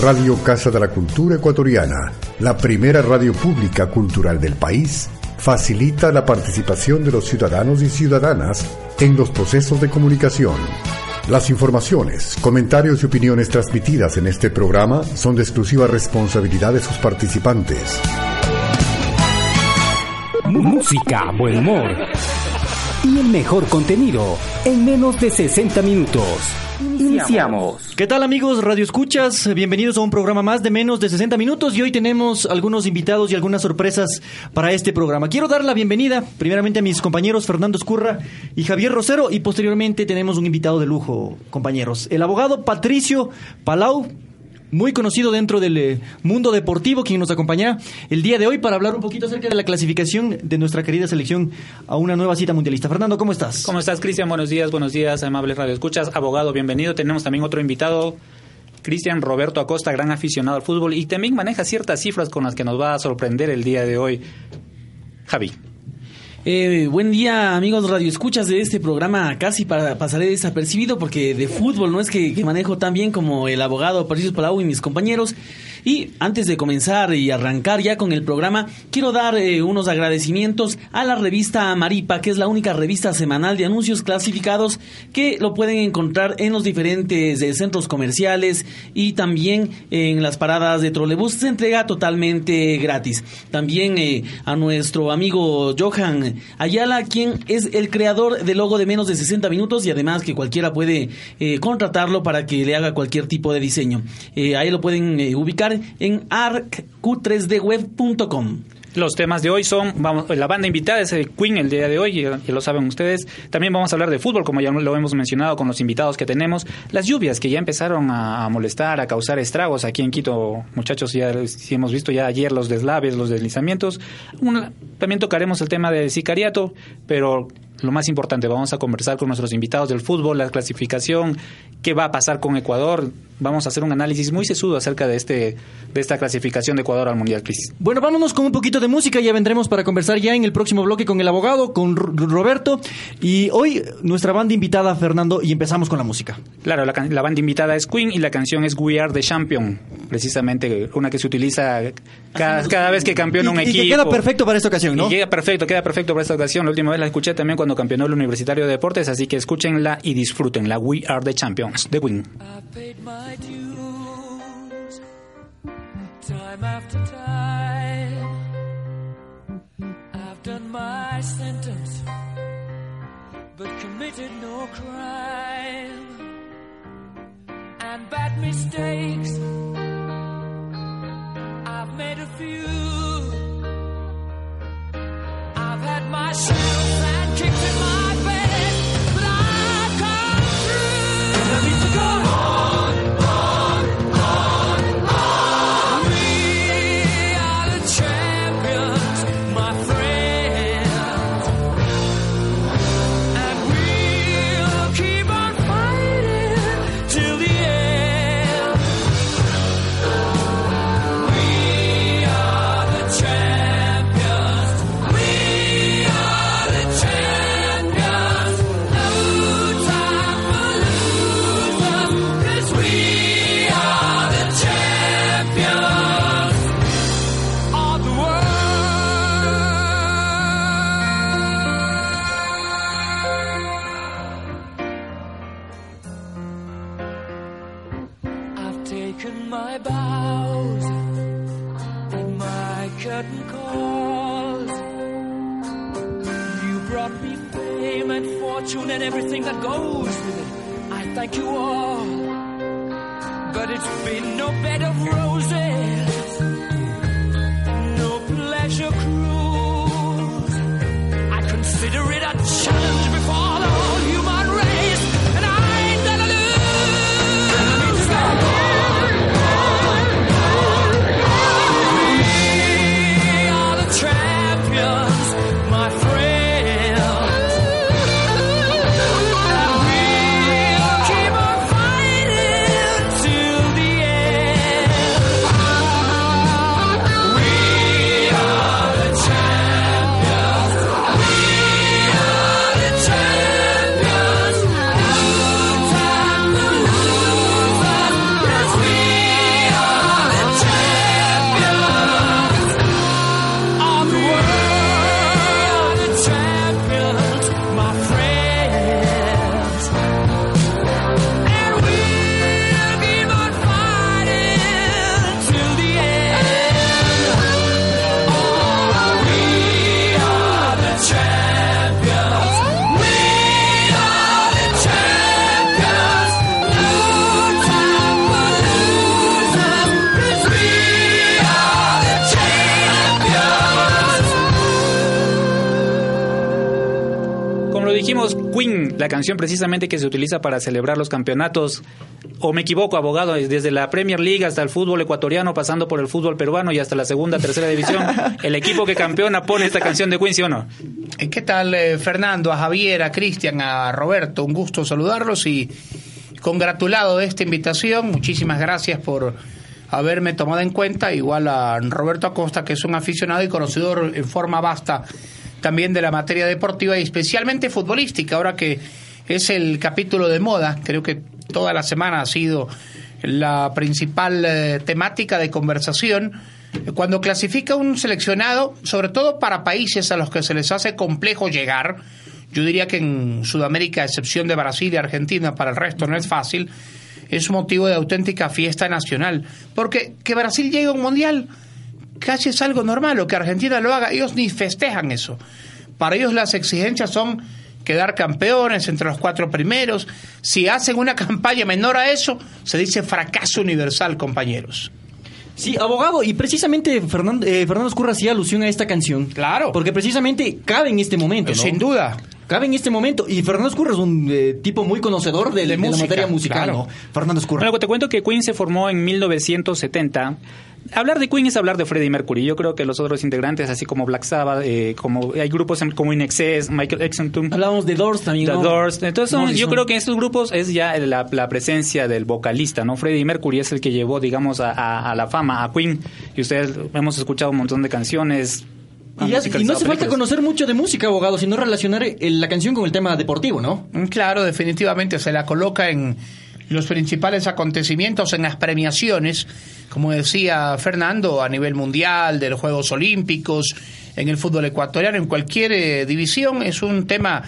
Radio Casa de la Cultura Ecuatoriana, la primera radio pública cultural del país, facilita la participación de los ciudadanos y ciudadanas en los procesos de comunicación. Las informaciones, comentarios y opiniones transmitidas en este programa son de exclusiva responsabilidad de sus participantes. Música, buen humor y el mejor contenido en menos de 60 minutos. Iniciamos. ¿Qué tal amigos Radio Escuchas? Bienvenidos a un programa más de menos de 60 minutos y hoy tenemos algunos invitados y algunas sorpresas para este programa. Quiero dar la bienvenida primeramente a mis compañeros Fernando Escurra y Javier Rosero y posteriormente tenemos un invitado de lujo, compañeros. El abogado Patricio Palau muy conocido dentro del eh, mundo deportivo, quien nos acompaña el día de hoy para hablar un poquito acerca de la clasificación de nuestra querida selección a una nueva cita mundialista. Fernando, ¿cómo estás? ¿Cómo estás, Cristian? Buenos días, buenos días, amables radioescuchas. Abogado, bienvenido. Tenemos también otro invitado, Cristian Roberto Acosta, gran aficionado al fútbol y también maneja ciertas cifras con las que nos va a sorprender el día de hoy. Javi. Eh, buen día, amigos Radio Escuchas de este programa. Casi para, pasaré desapercibido porque de fútbol no es que, que manejo tan bien como el abogado Patricio Palau y mis compañeros. Y antes de comenzar y arrancar ya con el programa, quiero dar eh, unos agradecimientos a la revista Maripa, que es la única revista semanal de anuncios clasificados que lo pueden encontrar en los diferentes eh, centros comerciales y también en las paradas de trolebús. Se entrega totalmente gratis. También eh, a nuestro amigo Johan Ayala, quien es el creador del logo de menos de 60 minutos y además que cualquiera puede contratarlo para que le haga cualquier tipo de diseño. ahí lo pueden ubicar en arqq3dweb.com. Los temas de hoy son, vamos, la banda invitada es el Queen el día de hoy, ya, lo saben ustedes. También vamos a hablar de fútbol, como ya lo hemos mencionado con los invitados que tenemos. Las lluvias que ya empezaron a, molestar, a causar estragos aquí en Quito, muchachos, ya si hemos visto ya ayer los deslaves, los deslizamientos. también tocaremos el tema del sicariato, pero lo más importante, vamos a conversar con nuestros invitados del fútbol, la clasificación, qué va a pasar con Ecuador. Vamos a hacer un análisis muy sesudo acerca de este de esta clasificación de Ecuador al Mundial, Cris. Bueno, vámonos con un poquito de música, ya vendremos para conversar ya en el próximo bloque con el abogado, con Roberto. Y hoy nuestra banda invitada, Fernando, y empezamos con la música. Claro, la, la banda invitada es Queen y la canción es We Are the Champion, precisamente una que se utiliza cada, vez que campeona un equipo. Y que queda perfecto para esta ocasión, ¿no? Y queda perfecto, queda perfecto para esta ocasión. La última vez la escuché también cuando campeonó el Universitario de Deportes, así que escúchenla y disfrútenla. We Are the Champions, The Win. but committed no crime. And bad mistakes, I've made a few. I've had my shadows la canción precisamente que se utiliza para celebrar los campeonatos, o me equivoco, abogado, desde la Premier League hasta el fútbol ecuatoriano, pasando por el fútbol peruano y hasta la segunda, tercera división, el equipo que campeona pone esta canción de ¿sí o no? Eh, ¿Qué tal, eh, Fernando, a Javier, a Cristian, a Roberto? Un gusto saludarlos y congratulado de esta invitación. Muchísimas gracias por haberme tomado en cuenta, igual a Roberto Acosta, que es un aficionado y conocedor en forma vasta también de la materia deportiva y especialmente futbolística, ahora que es el capítulo de moda, creo que toda la semana ha sido la principal eh, temática de conversación. Cuando clasifica un seleccionado, sobre todo para países a los que se les hace complejo llegar, yo diría que en Sudamérica, a excepción de Brasil y Argentina, para el resto no es fácil, es motivo de auténtica fiesta nacional. Porque que Brasil llegue a un mundial casi es algo normal, o que Argentina lo haga, ellos ni festejan eso. Para ellos las exigencias son quedar campeones entre los cuatro primeros. Si hacen una campaña menor a eso, se dice fracaso universal, compañeros. Sí, abogado, y precisamente Fernando, eh, Fernando Escurra hacía alusión a esta canción. Claro. Porque precisamente cabe en este momento, ¿no? Sin duda. Cabe en este momento. Y Fernando Escurra es un eh, tipo muy conocedor de, De de la materia musical, claro. ¿no? Fernando Escurra. Bueno, te cuento que Queen se formó en 1970. Hablar de Queen es hablar de Freddie Mercury. Yo creo que los otros integrantes, así como Black Sabbath, eh, como hay grupos como In Excess, Michael Exentum, Hablábamos de Doors también, The ¿no? Doors. Entonces, son- yo creo que en estos grupos es ya la, la presencia del vocalista, ¿no? Freddie Mercury es el que llevó, digamos, a, a- a la fama a Queen. Y ustedes hemos escuchado un montón de canciones. Y, ya- y no hace falta conocer mucho de música, abogado, sino relacionar eh, la canción con el tema deportivo, ¿no? Mm, Claro, definitivamente se la coloca en los principales acontecimientos, en las premiaciones, como decía Fernando, a nivel mundial, de los Juegos Olímpicos, en el fútbol ecuatoriano, en cualquier eh, división, es un tema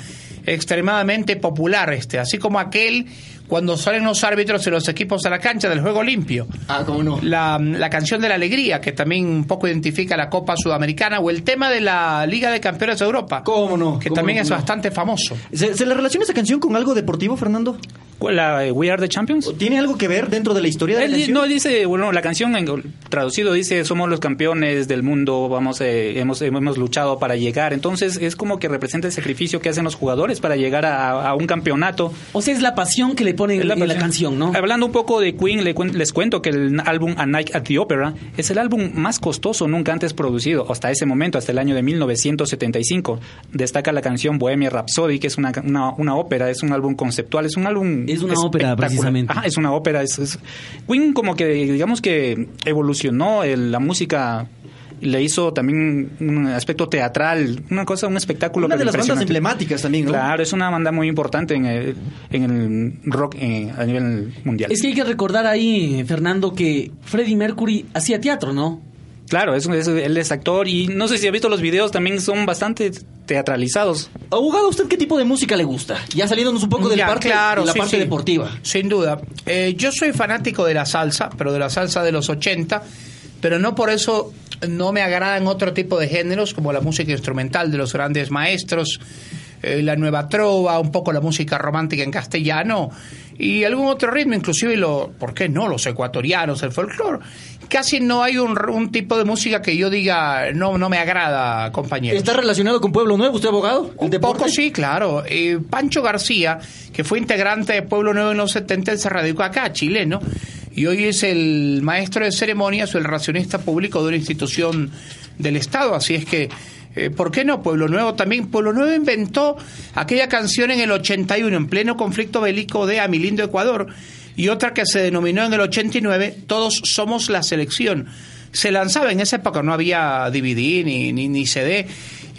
extremadamente popular este, así como aquel cuando salen los árbitros de los equipos a la cancha del juego limpio. Ah, cómo no. La, la canción de la alegría, que también un poco identifica la Copa Sudamericana, o el tema de la Liga de Campeones de Europa, ¿Cómo no? que ¿Cómo también no? es bastante famoso. ¿Se, se le relaciona esa canción con algo deportivo, Fernando? ¿Cuál, la, eh, We Are the Champions? ¿Tiene algo que ver dentro de la historia de la Él di- canción? no dice, bueno, la canción en- traducido dice somos los campeones del mundo, vamos, eh, hemos, hemos luchado para llegar. Entonces es como que representa el sacrificio que hacen los jugadores para llegar a, a un campeonato. O sea, es la pasión que le en la canción, ¿no? Hablando un poco de Queen, les cuento que el álbum A Night at the Opera es el álbum más costoso nunca antes producido, hasta ese momento, hasta el año de 1975. Destaca la canción Bohemia Rhapsody, que es una, una, una ópera, es un álbum conceptual, es un álbum... Es una ópera, precisamente. Ajá, es una ópera. Es, es- Queen como que, digamos que evolucionó el- la música... Le hizo también un aspecto teatral, una cosa, un espectáculo. Una de las bandas emblemáticas también, ¿no? Claro, es una banda muy importante en el, en el rock a nivel mundial. Es que hay que recordar ahí, Fernando, que Freddie Mercury hacía teatro, ¿no? Claro, es, es- él es actor y no sé si ha visto los videos, también son bastante teatralizados. Abogado, ¿usted qué tipo de música le gusta? Ya saliéndonos un poco del Ya, parte, claro, de la sí, parte sí. deportiva. Sin duda. Eh, yo soy fanático de la salsa, pero de la salsa de los 80, pero no por eso no me agradan otro tipo de géneros como la música instrumental de los grandes maestros, eh, la nueva trova, un poco la música romántica en castellano y algún otro ritmo, inclusive lo, ¿por qué no? Los ecuatorianos, el folclore. Casi no hay un, un tipo de música que yo diga no no me agrada, compañeros. ¿Está relacionado con Pueblo Nuevo, usted, abogado? ¿El Un deporte? poco sí, claro. Eh, Pancho García, que fue integrante de Pueblo Nuevo en los 70, él se radicó acá, chileno, y hoy es el maestro de ceremonias o el racionista público de una institución del Estado. Así es que, eh, ¿por qué no? Pueblo Nuevo también. Pueblo Nuevo inventó aquella canción en el 81, en pleno conflicto bélico de Amilindo, Ecuador, y otra que se denominó en el 89, Todos somos la selección. Se lanzaba en esa época, no había DVD ni, ni, ni CD.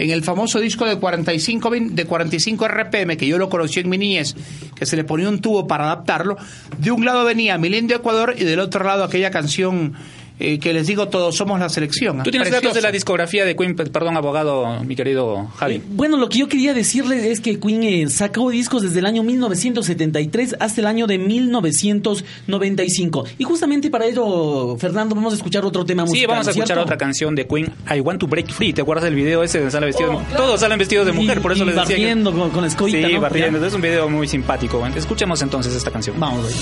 En el famoso disco de 45, bin- de 45 RPM, que yo lo conocí en mi niñez, que se le ponía un tubo para adaptarlo, de un lado venía Milindo Ecuador y del otro lado aquella canción eh, que les digo, todos somos la selección. Tú tienes datos de la discografía de Queen, perdón, abogado, mi querido Javi. Bueno, lo que yo quería decirle es que Queen eh, sacó discos desde el año 1973 hasta el año de 1995. Y justamente para ello, Fernando, vamos a escuchar otro tema musical. Sí, vamos a escuchar otra canción de Queen, I Want to Break Free. ¿Te acuerdas del video ese de sale vestido de mujer? Todos salen vestidos de mujer, Y- por eso y les decía. que- barriendo con- con la Sí, ¿no? barriendo. Ya. Es un video muy simpático. Escuchemos entonces esta canción. Vamos, güey.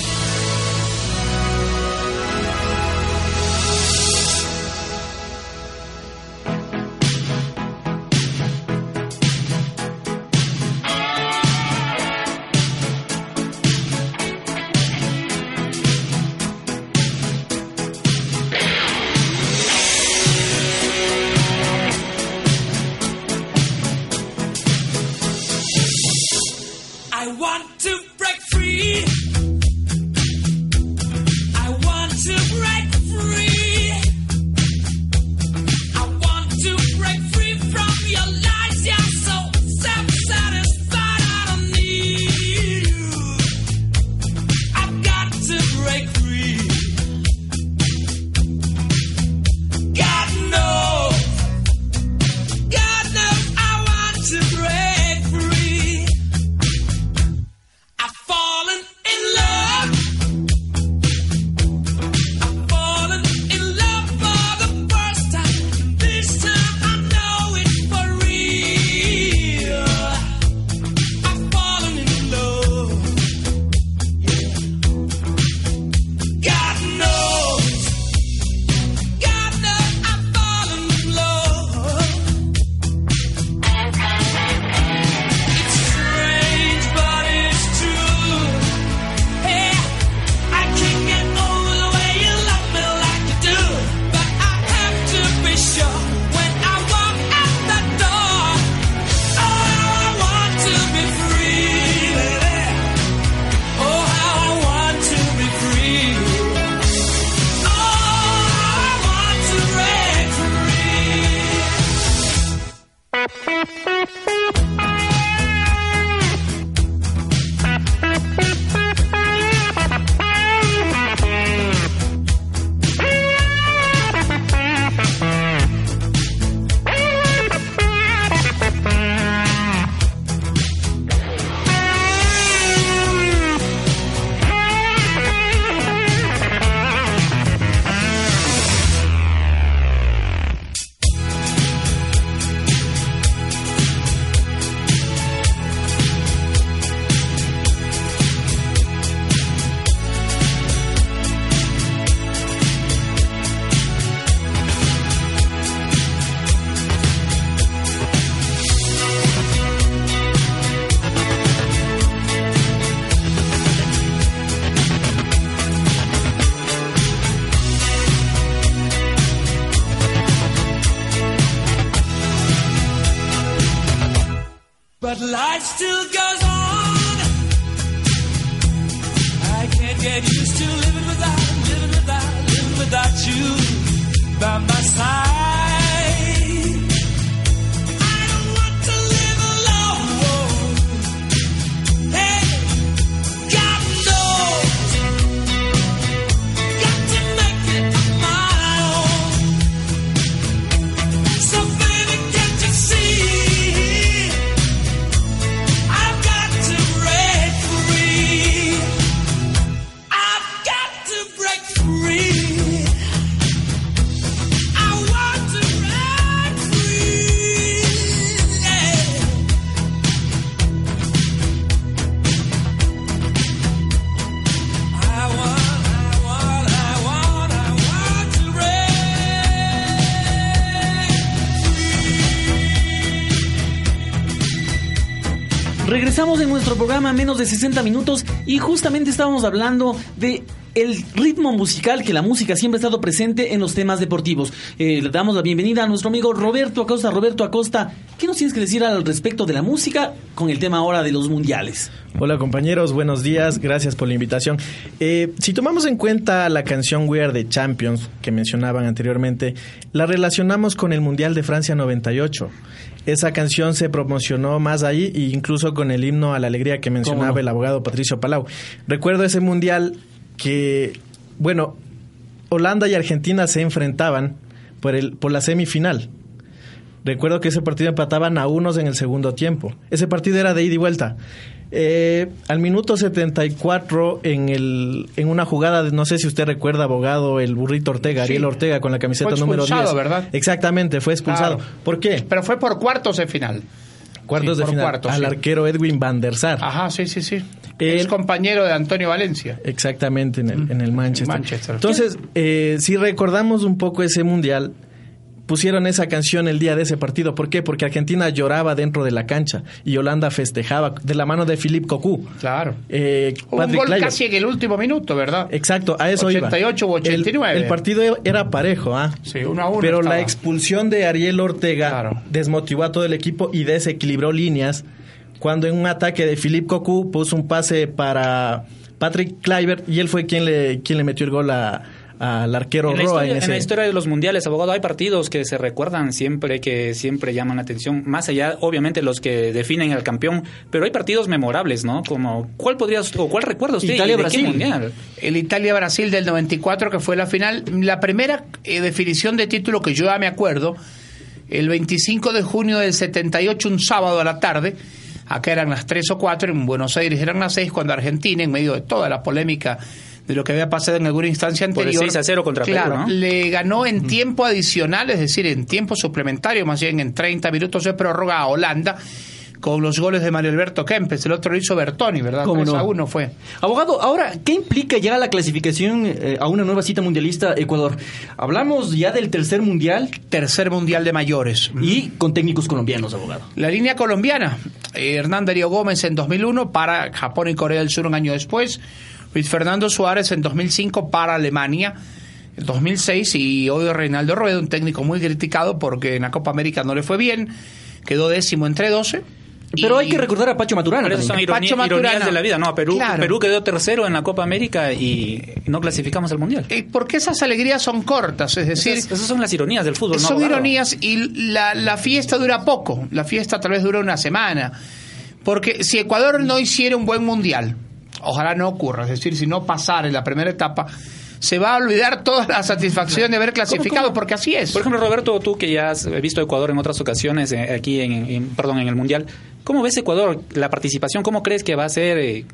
En nuestro programa menos de 60 minutos y justamente estábamos hablando de el ritmo musical, que la música siempre ha estado presente en los temas deportivos. Eh, le damos la bienvenida a nuestro amigo Roberto Acosta. Roberto Acosta, ¿qué nos tienes que decir al respecto de la música con el tema ahora de los mundiales? Hola compañeros, buenos días, gracias por la invitación. Eh, si tomamos en cuenta la canción We Are the Champions que mencionaban anteriormente, la relacionamos con el Mundial de Francia 98. Esa canción se promocionó más ahí e incluso con el himno a la alegría que mencionaba no? el abogado Patricio Palau. Recuerdo ese mundial que, bueno, Holanda y Argentina se enfrentaban por, el, por la semifinal. Recuerdo que ese partido empataban a unos en el segundo tiempo. Ese partido era de ida y vuelta. Eh, al minuto 74, en, el, en una jugada, de, no sé si usted recuerda, abogado, el burrito Ortega, Sí. Ariel Ortega, con la camiseta Fue número expulsado, 10. ¿verdad? Exactamente, fue expulsado. Claro. ¿Por qué? Pero fue por cuartos de final. Cuartos Sí, de final. cuartos, al sí. arquero Edwin van der Sar. Ajá, sí, sí, sí. El- es compañero de Antonio Valencia. Exactamente, en el, en el Manchester. Manchester. Entonces, eh, si recordamos un poco ese mundial, pusieron esa canción el día de ese partido. ¿Por qué? Porque Argentina lloraba dentro de la cancha y Holanda festejaba de la mano de Philippe Cocu. Claro. Eh, un gol casi en el último minuto, ¿verdad? Exacto, a eso iba. 88 u 89. El, el partido era parejo, ¿ah? Sí, uno a uno Pero la expulsión de Ariel Ortega Claro. desmotivó a todo el equipo y desequilibró líneas. Cuando en un ataque de Philippe Cocu puso un pase para Patrick Kluivert y él fue quien le, quien le metió el gol a- al arquero En la, Roa historia, en la historia de los mundiales, abogado, hay partidos que se recuerdan siempre, que siempre llaman la atención, más allá, obviamente, los que definen al campeón, pero hay partidos memorables, ¿no? Como, ¿cuál podría, o cuál recuerda usted? y de qué Italia-Brasil. mundial? El Italia-Brasil del 94, que fue la final. La primera eh, definición de título que yo ya me acuerdo, el 25 de junio del 78, un sábado a la tarde, acá eran las 3 o 4, en Buenos Aires eran las 6, cuando Argentina, en medio de toda la polémica de lo que había pasado en alguna instancia Por el anterior, 6 a 0 contra Perú, claro, ¿no? le ganó en tiempo adicional, es decir, en tiempo suplementario, más bien en 30 minutos de prórroga a Holanda, con los goles de Mario Alberto Kempes. El otro lo hizo Bertoni, ¿verdad? ¿Cómo 3 no? a 1 fue. Abogado, ahora, ¿qué implica ya la clasificación eh, a una nueva cita mundialista Ecuador? Hablamos ya del tercer mundial Tercer mundial de mayores. y con técnicos colombianos, abogado. La línea colombiana, eh, Hernán Darío Gómez en 2001 para Japón y Corea del Sur un año después, Luis Fernando Suárez en 2005 para Alemania, en 2006 y hoy Reinaldo Rueda, un técnico muy criticado porque en la Copa América no le fue bien, quedó décimo entre 12. Pero Y- hay que recordar a Pacho Maturana. Pero son ironía- Pacho ironías Maturana. de la vida, ¿no? Perú, Claro. Perú quedó tercero en la Copa América y no clasificamos al Mundial. Porque esas alegrías son cortas, es decir, esas, esas son las ironías del fútbol, ¿no, son ironías y la, la fiesta dura poco, la fiesta tal vez dura una semana, porque si Ecuador no hiciera un buen mundial, ojalá no ocurra, es decir, si no pasara en la primera etapa, se va a olvidar toda la satisfacción de haber clasificado, cómo? porque así es. Por ejemplo, Roberto, tú que ya has visto Ecuador en otras ocasiones, eh, aquí en, en- perdón, en el Mundial, ¿cómo ves Ecuador, la participación? ¿Cómo crees que va a ser eh,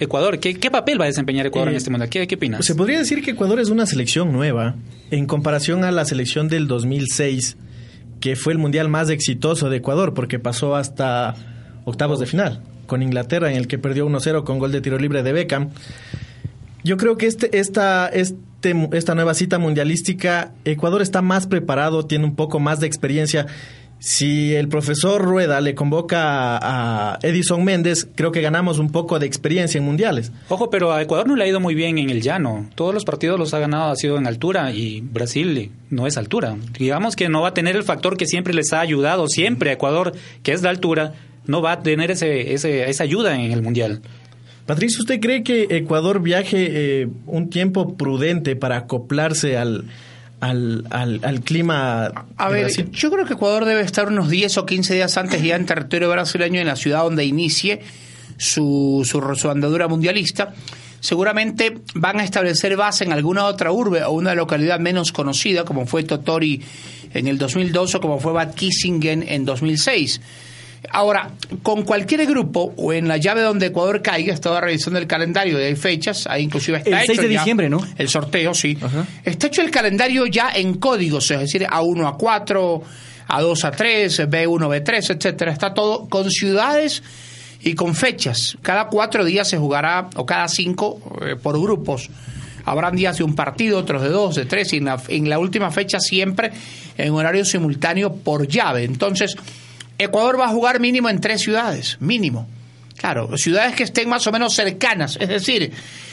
Ecuador? ¿Qué, qué papel va a desempeñar Ecuador en Eh, este Mundial? ¿Qué, qué opinas? Se podría decir que Ecuador es una selección nueva en comparación a la selección del 2006, que fue el mundial más exitoso de Ecuador porque pasó hasta octavos de final con Inglaterra en el que perdió 1-0 con gol de tiro libre de Beckham. Yo creo que este, esta, este, esta nueva cita mundialística, Ecuador está más preparado, tiene un poco más de experiencia. Si el profesor Rueda le convoca a, Edison Méndez, creo que ganamos un poco de experiencia en mundiales. Ojo, pero a Ecuador no le ha ido muy bien en el llano. Todos los partidos los ha ganado, ha sido en altura y Brasil no es altura. Digamos que no va a tener el factor que siempre les ha ayudado, siempre a Ecuador, que es la altura, no va a tener ese, ese- esa ayuda en el mundial. Patricio, ¿usted cree que Ecuador viaje eh, un tiempo prudente para acoplarse al, al, al, al clima A ver, Brasil? yo creo que Ecuador debe estar unos 10 o 15 días antes ya en territorio brasileño, en la ciudad donde inicie su, su, su andadura mundialista. Seguramente van a establecer base en alguna otra urbe o una localidad menos conocida, como fue Totori en el 2002 o como fue Bad Kissingen en 2006. Ahora, con cualquier grupo o en la llave donde Ecuador caiga, estaba revisando el calendario y hay fechas, ahí inclusive está El hecho 6 de ya diciembre, ¿no? El sorteo, sí. Está hecho el calendario ya en códigos, es decir, A1 a 4, A2 a 3, B1 B3, etcétera. Está todo con ciudades y con fechas. Cada cuatro días se jugará, o cada cinco, eh, por grupos. Habrán días de un partido, otros de dos, de tres, y en la, en la última fecha siempre en horario simultáneo por llave. Entonces, Ecuador va a jugar mínimo en tres ciudades, mínimo. Claro, ciudades que estén más o menos cercanas. Es decir,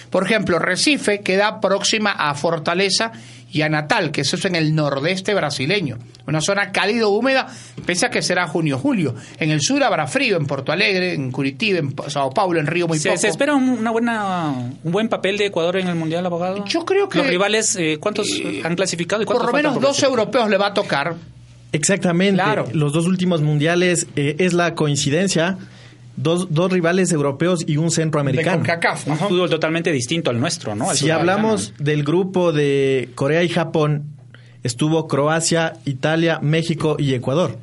por ejemplo, Recife queda próxima a Fortaleza y a Natal, que eso es en el nordeste brasileño. Una zona cálido húmeda, pese a que será junio-julio. En el sur habrá frío, en Porto Alegre, en Curitiba, en Sao Paulo, en Río muy ¿Se, poco. se espera un, una buena, un buen papel de Ecuador en el mundial, abogado? Yo creo que- Los rivales, eh, ¿cuántos han clasificado y cuántos Por lo menos dos europeos le va a tocar. Exactamente. Claro. Los dos últimos mundiales eh, es la coincidencia. Dos, dos rivales europeos y un centroamericano. De. Un Ajá. fútbol totalmente distinto al nuestro, ¿no? Si hablamos del grupo de Corea y Japón, estuvo Croacia, Italia, México y Ecuador.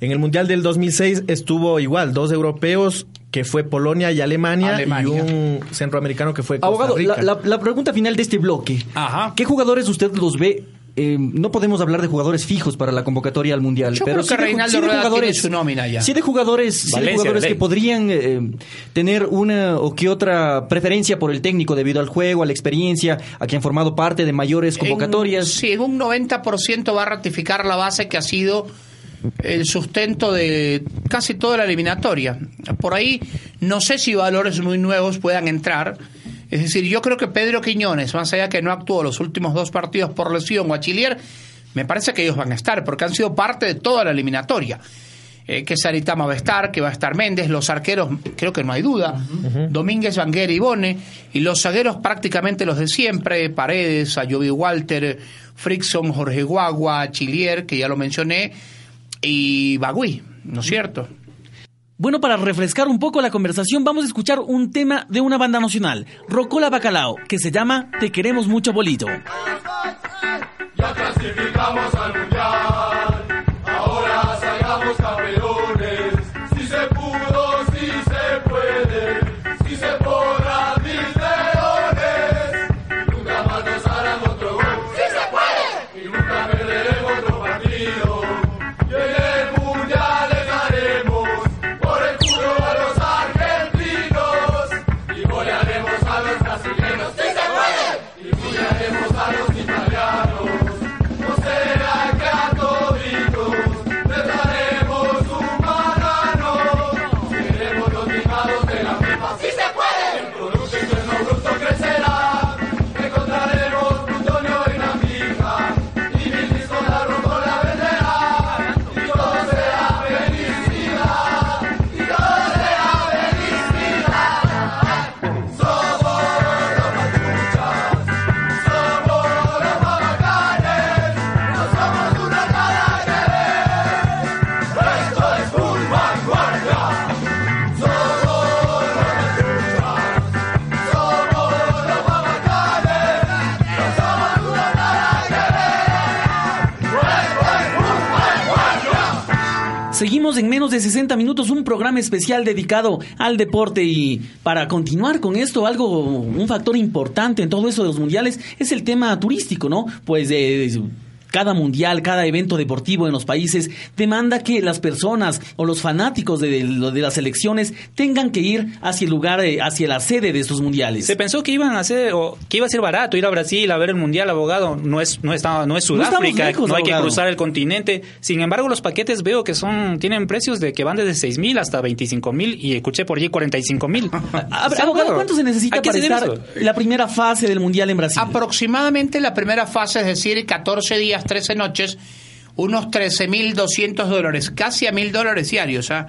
En el Mundial del 2006 estuvo igual, dos europeos que fue Polonia y Alemania, Alemania. y un centroamericano que fue Costa Abogado, Rica. la, la- la pregunta final de este bloque. Ajá. ¿Qué jugadores usted los ve? Eh, no podemos hablar de jugadores fijos para la convocatoria al mundial, Yo pero creo que sí de- Reinaldo sí de Rueda tiene jugadores, su nómina ya. sí de jugadores, sí de Valencia, jugadores que podrían eh, tener una o que otra preferencia por el técnico debido al juego, a la experiencia, a que han formado parte de mayores convocatorias. En, sí, en un 90% va a ratificar la base que ha sido el sustento de casi toda la eliminatoria. Por ahí no sé si valores muy nuevos puedan entrar. Es decir, yo creo que Pedro Quiñones, más allá que no actuó los últimos dos partidos por lesión o Achillier, me parece que ellos van a estar, porque han sido parte de toda la eliminatoria. Eh, que Saritama va a estar, que va a estar Méndez, los arqueros, creo que no hay duda, Domínguez, Vanguera y Bone, y los zagueros prácticamente los de siempre, Paredes, Ayobi Walter, Frickson, Jorge Guagua, Chilier, que ya lo mencioné, y Bagui, ¿no es cierto? Bueno, para refrescar un poco la conversación, vamos a escuchar un tema de una banda nacional, Rocola Bacalao, que se llama Te queremos mucho bolito. Ya clasificamos al mundial, ahora salgamos en menos de 60 minutos un programa especial dedicado al deporte y para continuar con esto, algo, un factor importante en todo eso de los mundiales es el tema turístico, ¿no? Pues de cada mundial, cada evento deportivo en los países demanda que las personas o los fanáticos de, de- de las selecciones tengan que ir hacia el lugar, eh, hacia la sede de estos mundiales. Se pensó que iban a hacer o que iba a ser barato ir a Brasil a ver el mundial, abogado. No es no está no es Sudáfrica, no, lejos, hay que cruzar el continente. Sin embargo, los paquetes veo que son tienen precios de que van desde 6 mil hasta 25 mil y escuché por allí 45 mil. A- abogado, ¿cuánto se necesita ¿A qué para se debe estar eso? la primera fase del mundial en Brasil? Aproximadamente la primera fase, es decir, 14 días, 13 noches, unos 13.200 dólares, casi a 1.000 dólares diarios. ¿ah?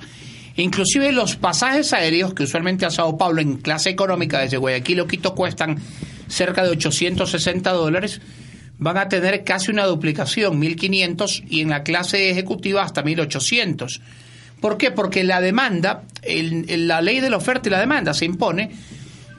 Inclusive los pasajes aéreos, que usualmente a Sao Paulo en clase económica desde Guayaquil o Quito cuestan cerca de 860 dólares, van a tener casi una duplicación, 1.500, y en la clase ejecutiva hasta 1.800. ¿Por qué? Porque la demanda, la ley de la oferta y la demanda se impone.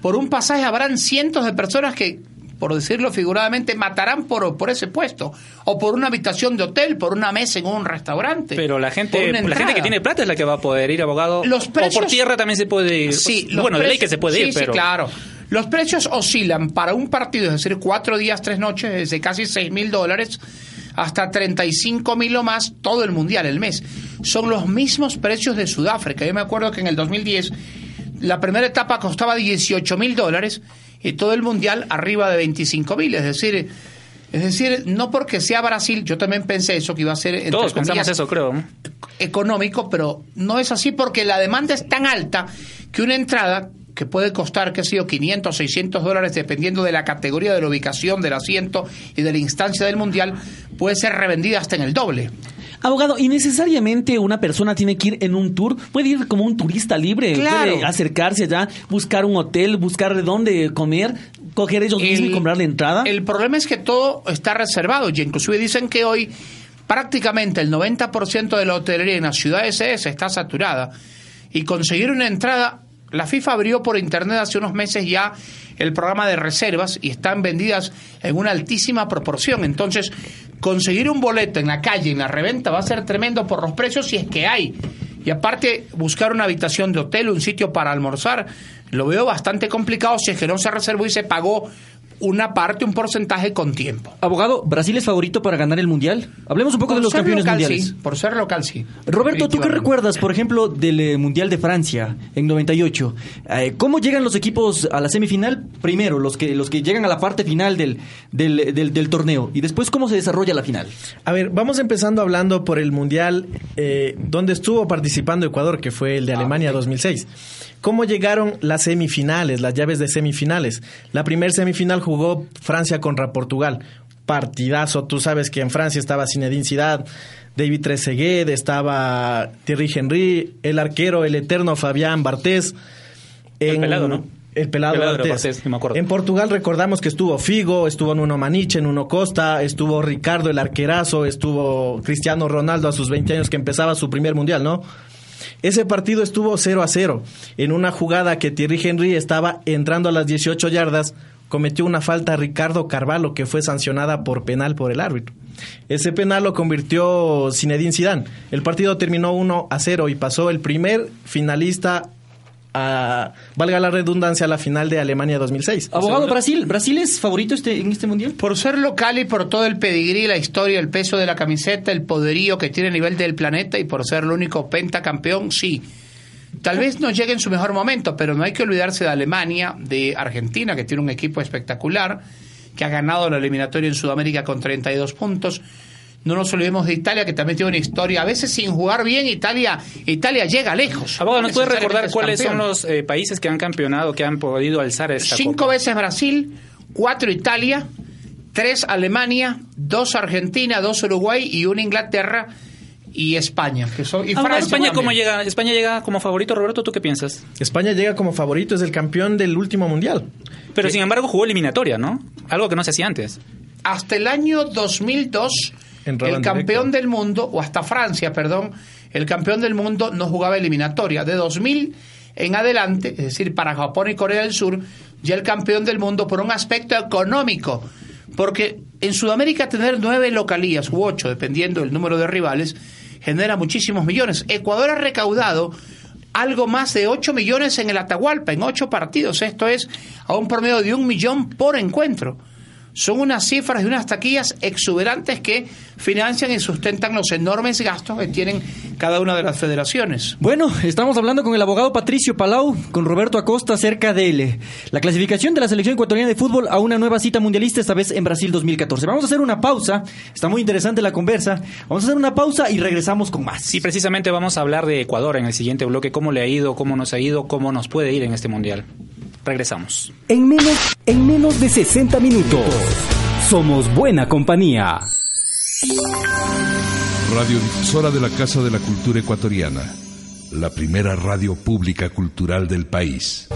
Por un pasaje habrán cientos de personas que, por decirlo figuradamente, matarán por, por ese puesto. O por una habitación de hotel, por una mesa en un restaurante. Pero la gente, la gente que tiene plata es la que va a poder ir, abogado. Los o por precios- tierra también se puede ir. Sí, los bueno, de ley precios- que se puede sí, ir, sí, pero. claro. Los precios oscilan para un partido, es decir, cuatro días, tres noches, desde casi seis mil dólares hasta 35 mil o más todo el mundial, el mes. Son los mismos precios de Sudáfrica. Yo me acuerdo que en el 2010 la primera etapa costaba 18 mil dólares y todo el mundial arriba de 25 mil. Es decir, es decir, no porque sea Brasil, yo también pensé eso que iba a ser entre Todos pensamos comillas, eso, creo. económico, pero no es así porque la demanda es tan alta que una entrada que puede costar, qué sé yo, 500, 600 dólares, dependiendo de la categoría, de la ubicación, del asiento y de la instancia del mundial, puede ser revendida hasta en el doble. Abogado, ¿y necesariamente una persona tiene que ir en un tour? ¿Puede ir como un turista libre? Claro. ¿Puede acercarse allá, buscar un hotel, buscar de dónde comer, coger ellos mismos y comprar la entrada? El problema es que todo está reservado y inclusive dicen que hoy prácticamente el 90% de la hotelería en la ciudad SS está saturada y conseguir una entrada, la FIFA abrió por internet hace unos meses ya el programa de reservas y están vendidas en una altísima proporción. Entonces, conseguir un boleto en la calle, en la reventa, va a ser tremendo por los precios si es que hay. Y aparte, buscar una habitación de hotel, un sitio para almorzar, lo veo bastante complicado si es que no se reservó y se pagó una parte, un porcentaje con tiempo. Abogado, ¿Brasil es favorito para ganar el mundial? Hablemos un poco de los campeones local, mundiales. sí. Por ser local, sí. Roberto, ¿tú qué recuerdas, por ejemplo, del eh, Mundial de Francia en 98? Eh, ¿Cómo llegan los equipos a la semifinal? Primero, los que, los que llegan a la parte final del, del, del- del torneo. Y después, ¿cómo se desarrolla la final? A ver, vamos empezando hablando por el Mundial eh, donde estuvo participando Ecuador, que fue el de Alemania 2006. ¿Cómo llegaron las semifinales, las llaves de semifinales? La primera semifinal jugó Francia contra Portugal. Partidazo, tú sabes que en Francia estaba Zinedine Zidane, David Trezeguet, estaba Thierry Henry, el arquero, el eterno Fabián Bartés. El pelado, ¿no? El pelado, Pelado era Bartés. Bartés, sí me acuerdo. En Portugal recordamos que estuvo Figo, estuvo Nuno Maniche, Nuno Costa, estuvo Ricardo el arquerazo, estuvo Cristiano Ronaldo a sus 20 años que empezaba su primer mundial, ¿no? Ese partido estuvo 0 a 0. En una jugada que Thierry Henry estaba entrando a las 18 yardas, cometió una falta a Ricardo Carvalho que fue sancionada por penal por el árbitro. Ese penal lo convirtió Zinedine Zidane. El partido terminó 1 a 0 y pasó el primer finalista a, valga la redundancia, a la final de Alemania 2006. Abogado, Brasil, ¿Brasil es favorito este, en este Mundial? Por ser local y por todo el pedigrí, la historia, el peso de la camiseta, el poderío que tiene a nivel del planeta y por ser el único pentacampeón, sí. Tal vez no llegue en su mejor momento, pero no hay que olvidarse de Alemania, de Argentina, que tiene un equipo espectacular, que ha ganado la eliminatoria en Sudamérica con 32 puntos. No nos olvidemos de Italia, que también tiene una historia. A veces sin jugar bien, Italia, Italia llega lejos. Abogado, ¿nos puede Necesariamente recordar es cuáles son los eh, países que han campeonado, que han podido alzar esta Cinco copa? veces Brasil, cuatro Italia, tres Alemania, dos Argentina, dos Uruguay y una Inglaterra y España. Que son, y Ahora, Francia España, ¿cómo llega? España llega como favorito, Roberto, ¿tú qué piensas? España llega como favorito, es el campeón del último mundial. Pero sin embargo jugó eliminatoria, ¿no? Algo que no se hacía antes. Hasta el año 2002, Entraban el campeón directo. del mundo, o hasta Francia, perdón, el campeón del mundo no jugaba eliminatoria. De 2000 en adelante, es decir, para Japón y Corea del Sur, ya el campeón del mundo por un aspecto económico. Porque en Sudamérica tener nueve localías u ocho, dependiendo del número de rivales, genera muchísimos millones. Ecuador ha recaudado algo más de 8 millones en el Atahualpa, en ocho partidos. Esto es a un promedio de un millón por encuentro. Son unas cifras y unas taquillas exuberantes que financian y sustentan los enormes gastos que tienen cada una de las federaciones. Bueno, estamos hablando con el abogado Patricio Palau, con Roberto Acosta acerca de la clasificación de la selección ecuatoriana de fútbol a una nueva cita mundialista, esta vez en Brasil 2014. Vamos a hacer una pausa, está muy interesante la conversa. Vamos a hacer una pausa y regresamos con más. Sí, precisamente vamos a hablar de Ecuador en el siguiente bloque, cómo le ha ido, cómo nos ha ido, cómo nos puede ir en este mundial. Regresamos. En menos, en menos de 60 minutos. Somos buena compañía. Radiodifusora de la Casa de la Cultura Ecuatoriana, la primera radio pública cultural del país.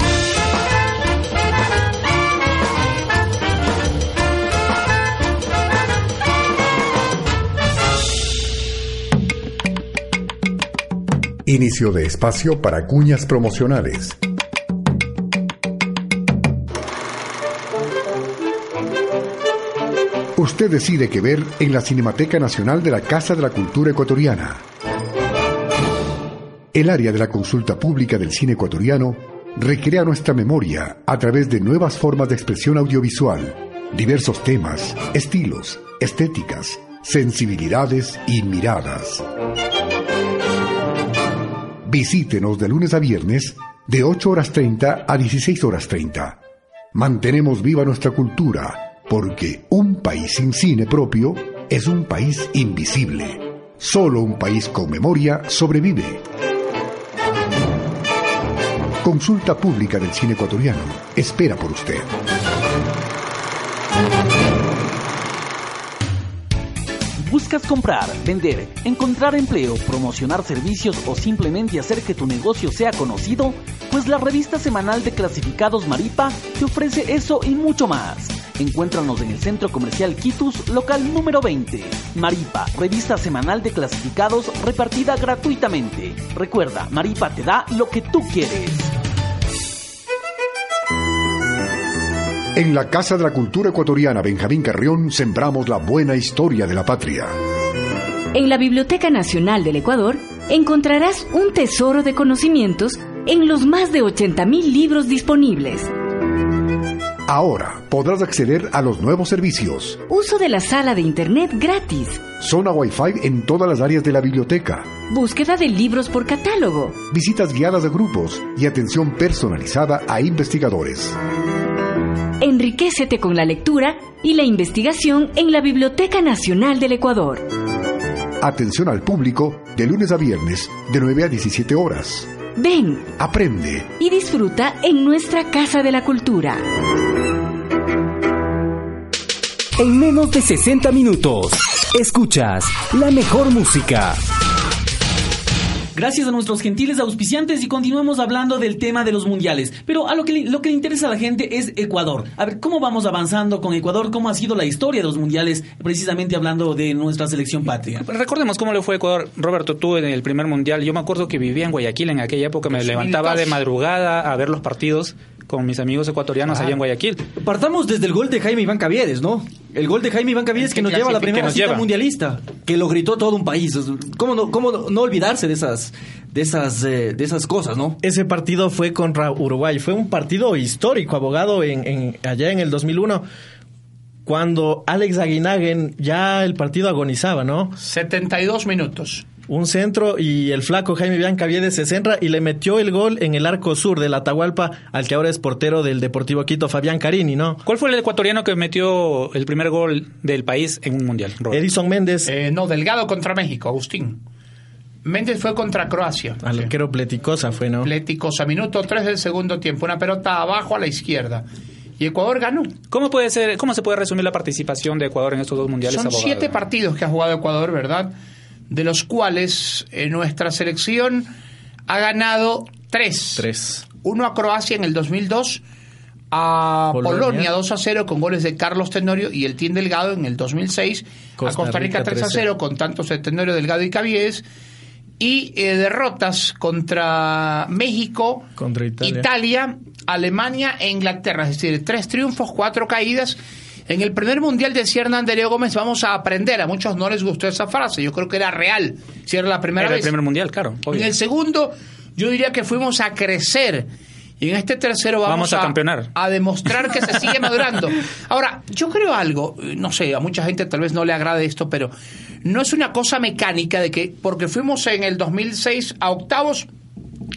Inicio de espacio para cuñas promocionales. Usted decide qué ver en la Cinemateca Nacional de la Casa de la Cultura Ecuatoriana. El área de la consulta pública del cine ecuatoriano recrea nuestra memoria a través de nuevas formas de expresión audiovisual, diversos temas, estilos, estéticas, sensibilidades y miradas. Visítenos de lunes a viernes de 8 horas 30 a 16 horas 30. Mantenemos viva nuestra cultura porque un país sin cine propio es un país invisible. Solo un país con memoria sobrevive. Consulta pública del cine ecuatoriano. Espera por usted. ¿Buscas comprar, vender, encontrar empleo, promocionar servicios o simplemente hacer que tu negocio sea conocido? Pues la revista semanal de clasificados Maripa te ofrece eso y mucho más. Encuéntranos en el Centro Comercial Quitus, local número 20. Maripa, revista semanal de clasificados repartida gratuitamente. Recuerda, Maripa te da lo que tú quieres. En la Casa de la Cultura Ecuatoriana Benjamín Carrión sembramos la buena historia de la patria. En la Biblioteca Nacional del Ecuador encontrarás un tesoro de conocimientos en los más de 80.000 libros disponibles. Ahora podrás acceder a los nuevos servicios. Uso de la sala de Internet gratis. Zona Wi-Fi en todas las áreas de la biblioteca. Búsqueda de libros por catálogo. Visitas guiadas de grupos y atención personalizada a investigadores. Enriquécete con la lectura y la investigación en la Biblioteca Nacional del Ecuador. Atención al público de lunes a viernes de 9 a 17 horas. Ven, Aprende. y disfruta en nuestra Casa de la Cultura. En menos de 60 minutos, escuchas la mejor música. Gracias a nuestros gentiles auspiciantes y continuamos hablando del tema de los mundiales. Pero a lo que, le- lo que le interesa a la gente es Ecuador. A ver, ¿cómo vamos avanzando con Ecuador? ¿Cómo ha sido la historia de los mundiales? Precisamente hablando de nuestra selección patria. Recordemos cómo le fue a Ecuador. Roberto, tú en el primer mundial, yo me acuerdo que vivía en Guayaquil en aquella época, me levantaba de madrugada a ver los partidos con mis amigos ecuatorianos allá en Guayaquil. Partamos desde el gol de Jaime Iván Caviedes, ¿no? El gol de Jaime Iván Caviedes que nos lleva a la primera cita lleva. mundialista, que lo gritó todo un país. ¿Cómo no, cómo no, no olvidarse de esas, de esas, eh, de esas cosas, no? Ese partido fue contra Uruguay. Fue un partido histórico, abogado, en, en- allá en el 2001. Cuando Alex Aguinaguen ya el partido agonizaba, ¿no? 72 minutos. Un centro y el flaco Jaime Biancaviedes se centra y le metió el gol en el arco sur del Atahualpa al que ahora es portero del Deportivo Quito, Fabián Carini, ¿no? ¿Cuál fue el ecuatoriano que metió el primer gol del país en un mundial? Edison Méndez. Eh, no, Delgado contra México, Agustín. Méndez fue contra Croacia. Al arquero Pleticosa fue, ¿no? Atléticos a minuto 3 del segundo tiempo. Una pelota abajo a la izquierda. Y Ecuador ganó. ¿Cómo puede ser, cómo se puede resumir la participación de Ecuador en estos dos mundiales? Son abogado? siete partidos que ha jugado Ecuador, ¿verdad? De los cuales eh, nuestra selección ha ganado tres. Tres. Uno a Croacia en el 2002, a Polonia. Polonia, 2 a 0 con goles de Carlos Tenorio y el Team Delgado en el 2006, a Costa Costa Rica Rica 3 a 0 con tantos de Tenorio, Delgado y Caviedes. Y eh, derrotas contra México, Contra Italia. Italia, Alemania e Inglaterra. Es decir, tres triunfos, cuatro caídas. En el primer mundial decía Hernán Darío Gómez, vamos a aprender. A muchos no les gustó esa frase. Yo creo que era real. Si era la primera Era el vez. primer mundial, claro. obvio. En el segundo, yo diría que fuimos a crecer. Y en este tercero vamos, Vamos a campeonar. a demostrar que se sigue madurando. Ahora, yo creo algo, no sé, a mucha gente tal vez no le agrade esto, pero no es una cosa mecánica de que porque fuimos en el 2006 a octavos,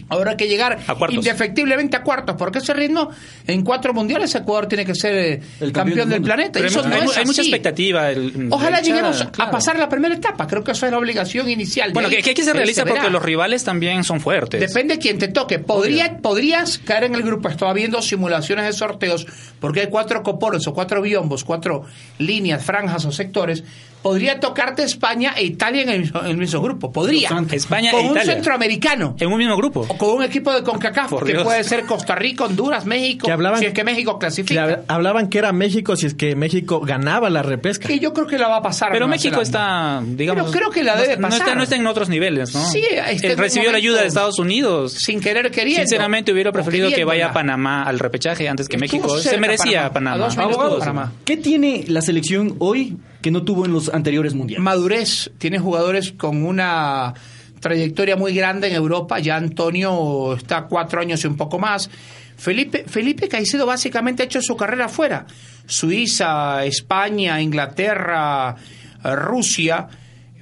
Ahora hay que llegar A indefectiblemente a cuartos, porque ese ritmo en cuatro mundiales Ecuador tiene que ser eh, El campeón campeón, del planeta. Eso hay, no hay- es hay mucha expectativa. el- Ojalá lleguemos a pasar la primera etapa. Creo que esa es la obligación inicial. Bueno, que, que ser realista perseverar. porque los rivales también son fuertes. Depende de quién te toque. Podría, podrías caer en el grupo. Estaba viendo simulaciones de sorteos porque hay cuatro coporos o cuatro biombos, cuatro líneas, franjas o sectores. Podría tocarte España e Italia en el mismo, en el mismo grupo. Podría. España con e un Italia. centroamericano. En un mismo grupo. O con un equipo de CONCACAF, Por que Dios. puede ser Costa Rica, Honduras, México, Que hablaban- si es que México Que clasifica. hab- hablaban que era México si es que México ganaba la repesca. Que yo creo que la va a pasar. Pero México Zelanda. está, digamos... Pero creo que la no- debe no está, pasar. no está en otros niveles, ¿no? Sí, un recibió la ayuda de Estados Unidos. Sin querer queriendo. Sinceramente hubiera preferido que vaya a. Panamá al repechaje antes que México. Se merecía Panamá, Panamá. a dos minutos Estuvo- Panamá. ¿Qué tiene la selección hoy que no tuvo en los anteriores mundiales? madurez, tiene jugadores con una trayectoria muy grande en Europa, ya Antonio está cuatro años y un poco más. Felipe, Felipe Caicedo básicamente ha hecho su carrera afuera. Suiza, España, Inglaterra, eh, Rusia.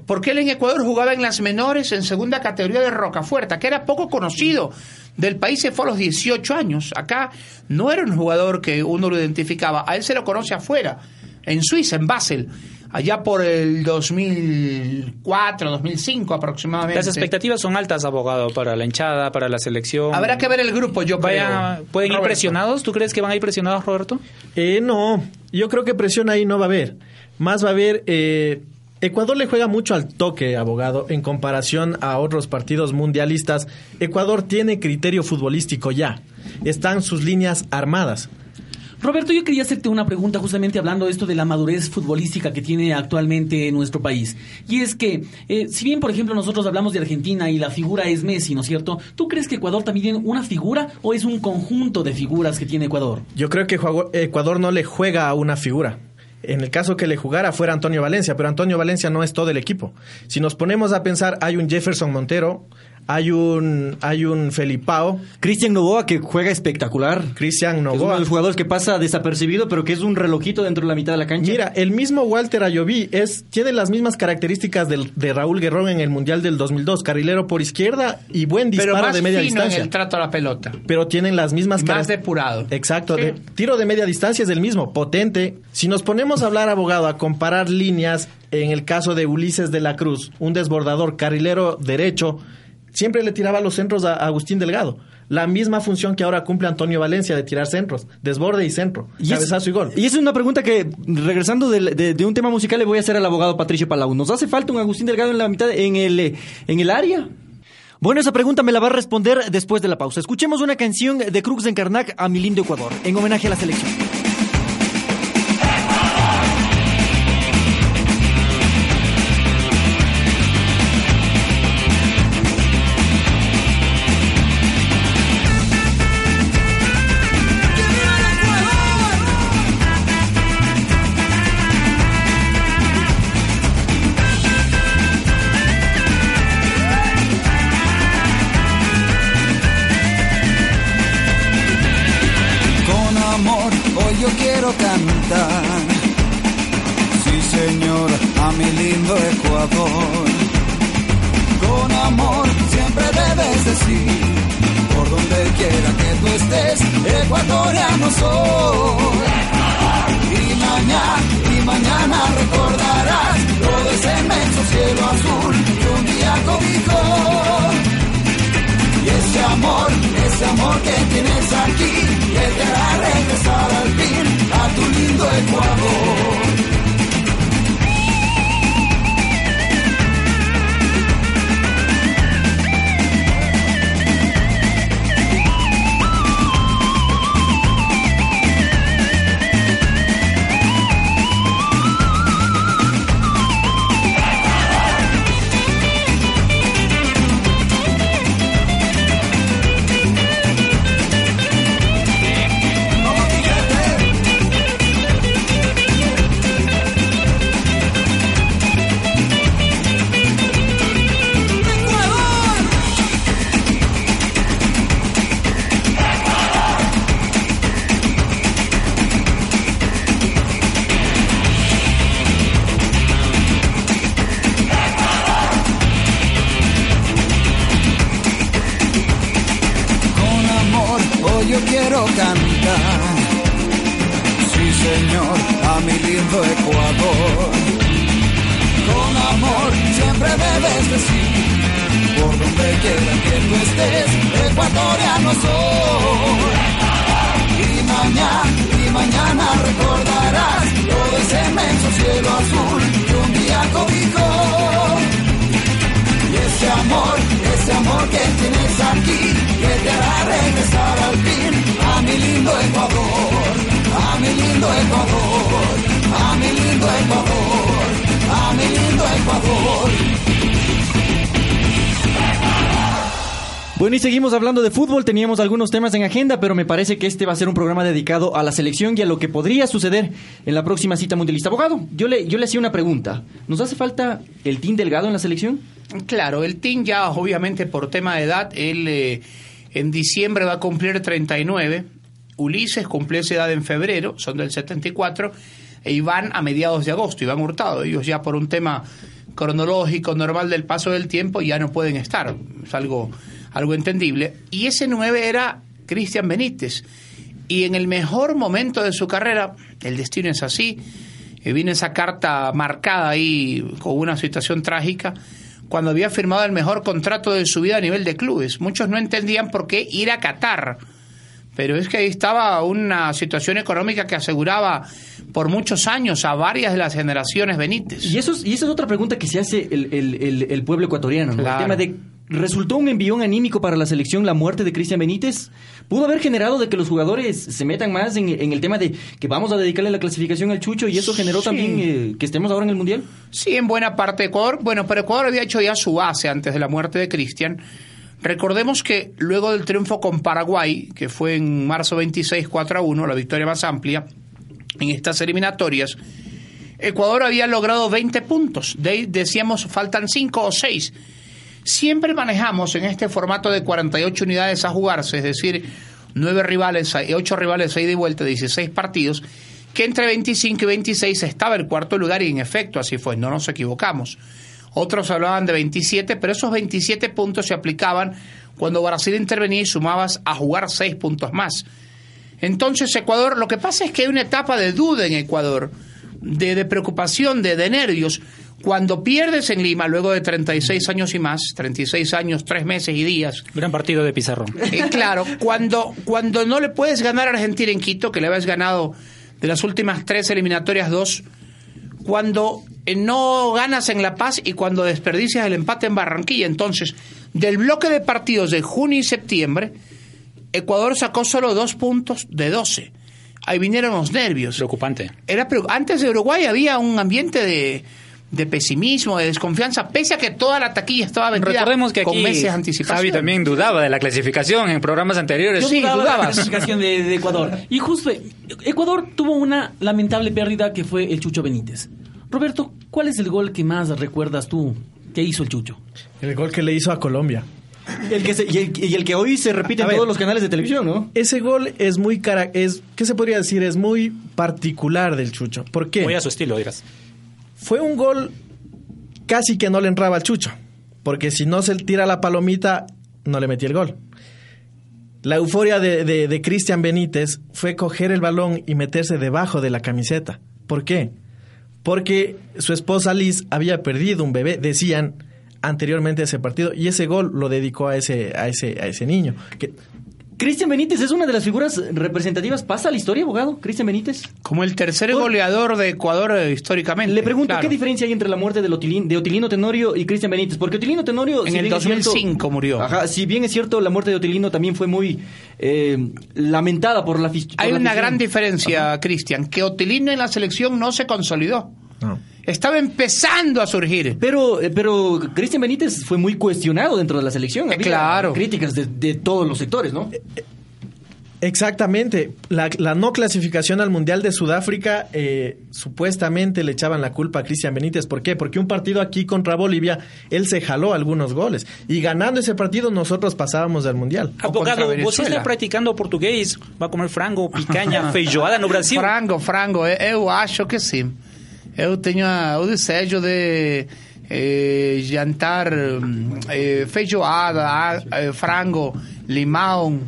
Porque él en Ecuador jugaba en las menores en segunda categoría de Rocafuerta, que era poco conocido del país, se fue a los 18 años. Acá no era un jugador que uno lo identificaba, a él se lo conoce afuera, en Suiza, en Basel, allá por el 2004, 2005 aproximadamente. Las expectativas son altas, abogado, para la hinchada, para la selección. Habrá que ver el grupo, yo Vaya, creo. ¿Pueden ir Roberto. presionados? ¿Tú crees que van a ir presionados, Roberto? Eh, no, yo creo que presión ahí no va a haber. Más va a haber... eh, Ecuador le juega mucho al toque, abogado, en comparación a otros partidos mundialistas. Ecuador tiene criterio futbolístico ya. Están sus líneas armadas. Roberto, yo quería hacerte una pregunta justamente hablando de esto de la madurez futbolística que tiene actualmente nuestro país. Y es que, eh, si bien, por ejemplo, nosotros hablamos de Argentina y la figura es Messi, ¿no es cierto? ¿Tú crees que Ecuador también tiene una figura o es un conjunto de figuras que tiene Ecuador? Yo creo que Ecuador no le juega a una figura. En el caso que le jugara fuera Antonio Valencia, pero Antonio Valencia no es todo el equipo. Si nos ponemos a pensar, hay un Jefferson Montero, hay un, hay un Felipao, Cristian Novoa, que juega espectacular. Cristian Es uno de Novoa. los jugadores que pasa desapercibido, pero que es un relojito dentro de la mitad de la cancha. Mira, el mismo Walter Ayoví es, tiene las mismas características del- de Raúl Guerrón en el Mundial del 2002, carrilero por izquierda y buen Pero disparo más de media fino distancia. en el trato a la pelota. pero tienen las mismas Y más depurado. Exacto, Sí. de- tiro de media distancia es el mismo, potente. Si nos ponemos a hablar, abogado, a comparar líneas, en el caso de Ulises de la Cruz, un desbordador carrilero derecho, siempre le tiraba los centros a Agustín Delgado. La misma función que ahora cumple Antonio Valencia de tirar centros, desborde y centro, Y es- cabezazo y gol. Y esa es una pregunta que, regresando de, de un tema musical, le voy a hacer al abogado Patricio Palau. ¿Nos hace falta un Agustín Delgado en la mitad, en el, eh, en el área? Bueno, esa pregunta me la va a responder después de la pausa. Escuchemos una canción de Crux en Karnak a mi lindo Ecuador, en homenaje a la selección. Y mañana, y mañana recordarás todo ese inmenso cielo azul que un día cobijó. Y ese amor, ese amor que tienes aquí, que te hará regresar al fin a tu lindo Ecuador. quiero cantar. Sí, señor, a mi lindo Ecuador. Con amor siempre debes decir, por donde quiera que tú estés, ecuatoriano soy. Y mañana, y mañana recordarás todo ese inmenso cielo azul que un día cobijó. Ese amor, ese amor que tienes aquí, que te hará regresar al fin a mi lindo Ecuador, a mi lindo Ecuador, a mi lindo Ecuador, a mi lindo Ecuador. Bueno, y seguimos hablando de fútbol. Teníamos algunos temas en agenda, pero me parece que este va a ser un programa dedicado a la selección y a lo que podría suceder en la próxima cita mundialista. Abogado, yo le, yo le hacía una pregunta. ¿Nos hace falta el Team Delgado en la selección? Claro, el Team ya obviamente por tema de edad, él eh, en diciembre va a cumplir 39, Ulises cumplió esa edad en febrero, son del 74, e Iván a mediados de agosto, Iván Hurtado, ellos ya por un tema cronológico normal del paso del tiempo ya no pueden estar, es algo, algo entendible. Y ese 9 era Cristian Benítez, y en el mejor momento de su carrera, el destino es así, eh, viene esa carta marcada ahí con una situación trágica, cuando había firmado el mejor contrato de su vida a nivel de clubes. Muchos no entendían por qué ir a Qatar, pero es que ahí estaba una situación económica que aseguraba por muchos años a varias de las generaciones Benítez. Y eso es, y esa es otra pregunta que se hace el, el- el- el pueblo ecuatoriano. ¿no? Claro. El tema de, ¿resultó un envión anímico para la selección la muerte de Cristian Benítez? ¿Pudo haber generado de que los jugadores se metan más en, en el tema de que vamos a dedicarle la clasificación al Chucho y eso generó Sí. también eh, que estemos ahora en el Mundial? Sí, en buena parte Ecuador. Bueno, pero Ecuador había hecho ya su base antes de la muerte de Cristian. Recordemos que luego del triunfo con Paraguay, que fue en marzo 26, 4 a 1, la victoria más amplia en estas eliminatorias, Ecuador había logrado 20 puntos. De decíamos faltan 5 o 6. Siempre manejamos en este formato de 48 unidades a jugarse, es decir, 9 rivales, 8 rivales a ida y vuelta, 16 partidos, que entre 25 y 26 estaba el cuarto lugar y en efecto así fue, no nos equivocamos. Otros hablaban de 27, pero esos 27 puntos se aplicaban cuando Brasil intervenía y sumabas a jugar 6 puntos más. Entonces Ecuador, lo que pasa es que hay una etapa de duda en Ecuador, de, de preocupación, de, de nervios. Cuando pierdes en Lima, luego de 36 años y más, 36 años, 3 meses y días, Gran partido de Pizarro. eh, claro, cuando, cuando no le puedes ganar a Argentina en Quito, que le habías ganado de las últimas tres eliminatorias dos, cuando eh, no ganas en La Paz y cuando desperdicias el empate en Barranquilla. Entonces, del bloque de partidos de junio y septiembre, Ecuador sacó solo dos puntos de 12. Ahí vinieron los nervios. Preocupante. Era antes de Uruguay había un ambiente de, de pesimismo, de desconfianza, pese a que toda la taquilla estaba vendida Recordemos que con aquí meses de anticipación. Javi también dudaba de la clasificación en programas anteriores. Yo Sí, dudaba de la clasificación de, de Ecuador. Y justo, Ecuador tuvo una lamentable pérdida que fue el Chucho Benítez. Roberto, ¿cuál es el gol que más recuerdas tú que hizo el Chucho? El gol que le hizo a Colombia. El que se- y, el, y el que hoy se repite A en ver. todos los canales de televisión, ¿no? Ese gol es muy cara, es ¿qué se podría decir? Es muy particular del Chucho. ¿Por qué? Muy a su estilo, dirás. Fue un gol casi que no le entraba al Chucho, porque si no se tira la palomita no le metía el gol. La euforia de, de, de Cristian Benítez fue coger el balón y meterse debajo de la camiseta. ¿Por qué? Porque su esposa Liz había perdido un bebé, decían anteriormente a ese partido, y ese gol lo dedicó a ese, a ese, a ese niño. Que Cristian Benítez es una de las figuras representativas. ¿Pasa a la historia, abogado? Cristian Benítez. Como el tercer goleador de Ecuador eh, históricamente. Le pregunto, Claro. ¿qué diferencia hay entre la muerte de, Otilín- de Otilino Tenorio y Cristian Benítez? Porque Otilino Tenorio... En si el bien es cierto- 2005 murió. Ajá, si bien es cierto, la muerte de Otilino también fue muy eh, lamentada por la por Hay la una afición. gran diferencia, Cristian, que Otilino en la selección no se consolidó. no. Estaba empezando a surgir. Pero, eh, pero Cristian Benítez fue muy cuestionado dentro de la selección. Eh, Había claro. Críticas de, de todos los sectores, ¿no? Exactamente. La, la no clasificación al Mundial de Sudáfrica, eh, supuestamente le echaban la culpa a Cristian Benítez. ¿Por qué? Porque un partido aquí contra Bolivia, él se jaló algunos goles. Y ganando ese partido, nosotros pasábamos al Mundial. Abogado, vos está practicando português, vai comer frango, picanha, feijoada no Brasil. Frango, frango, eu, acho que sim. Eu tenho a- o desejo de eh, jantar eh, feijoada, ah, eh, frango, limão.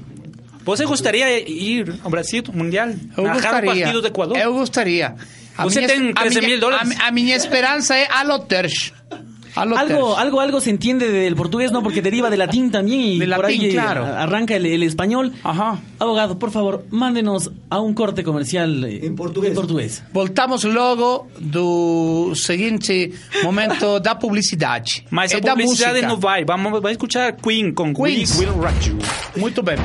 Você gostaria de ir ao Brasil Mundial? Eu gostaria. do Equador? Eu gostaria. Você minha- tem a 13 minha- mil dólares? A, a minha esperança é Alotersh. Algo, algo, algo se entiende del portugués, ¿no? Porque deriva de latín también y De por latín, ahí eh, claro. arranca el, el español. Ajá. Abogado, por favor, mándenos a un corte comercial eh, en portugués. Voltamos logo do seguinte momento da publicidade. Mas e a da publicidade não vai. Vamos, vai escuchar Queen com Queens. We Will Rock You. Muito bem.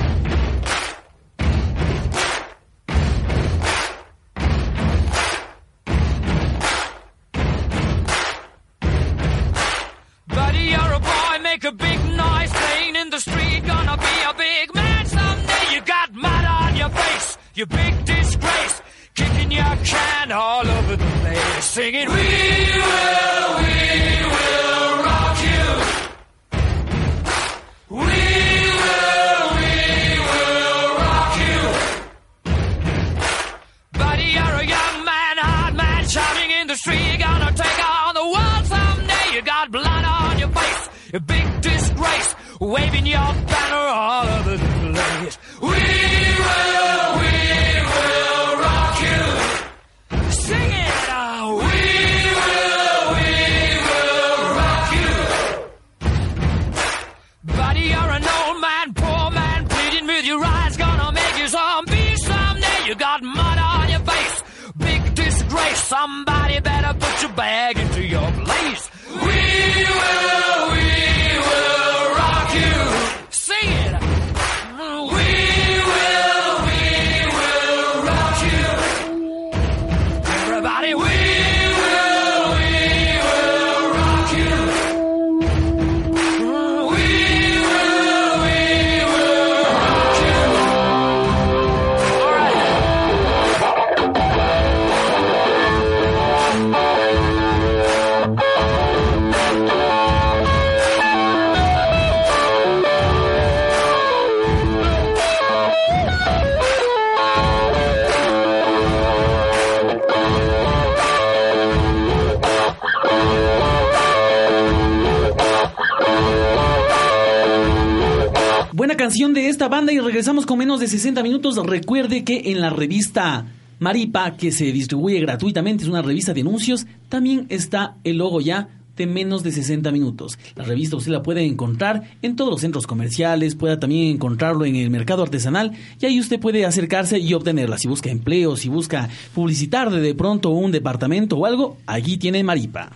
Canción de esta banda y regresamos con menos de 60 minutos. Recuerde que en la revista Maripa, que se distribuye gratuitamente, es una revista de anuncios, también está el logo ya de menos de 60 minutos. La revista usted la puede encontrar en todos los centros comerciales, pueda también encontrarlo en el mercado artesanal y ahí usted puede acercarse y obtenerla. Si busca empleo, si busca publicitar de, de pronto un departamento o algo, allí tiene Maripa.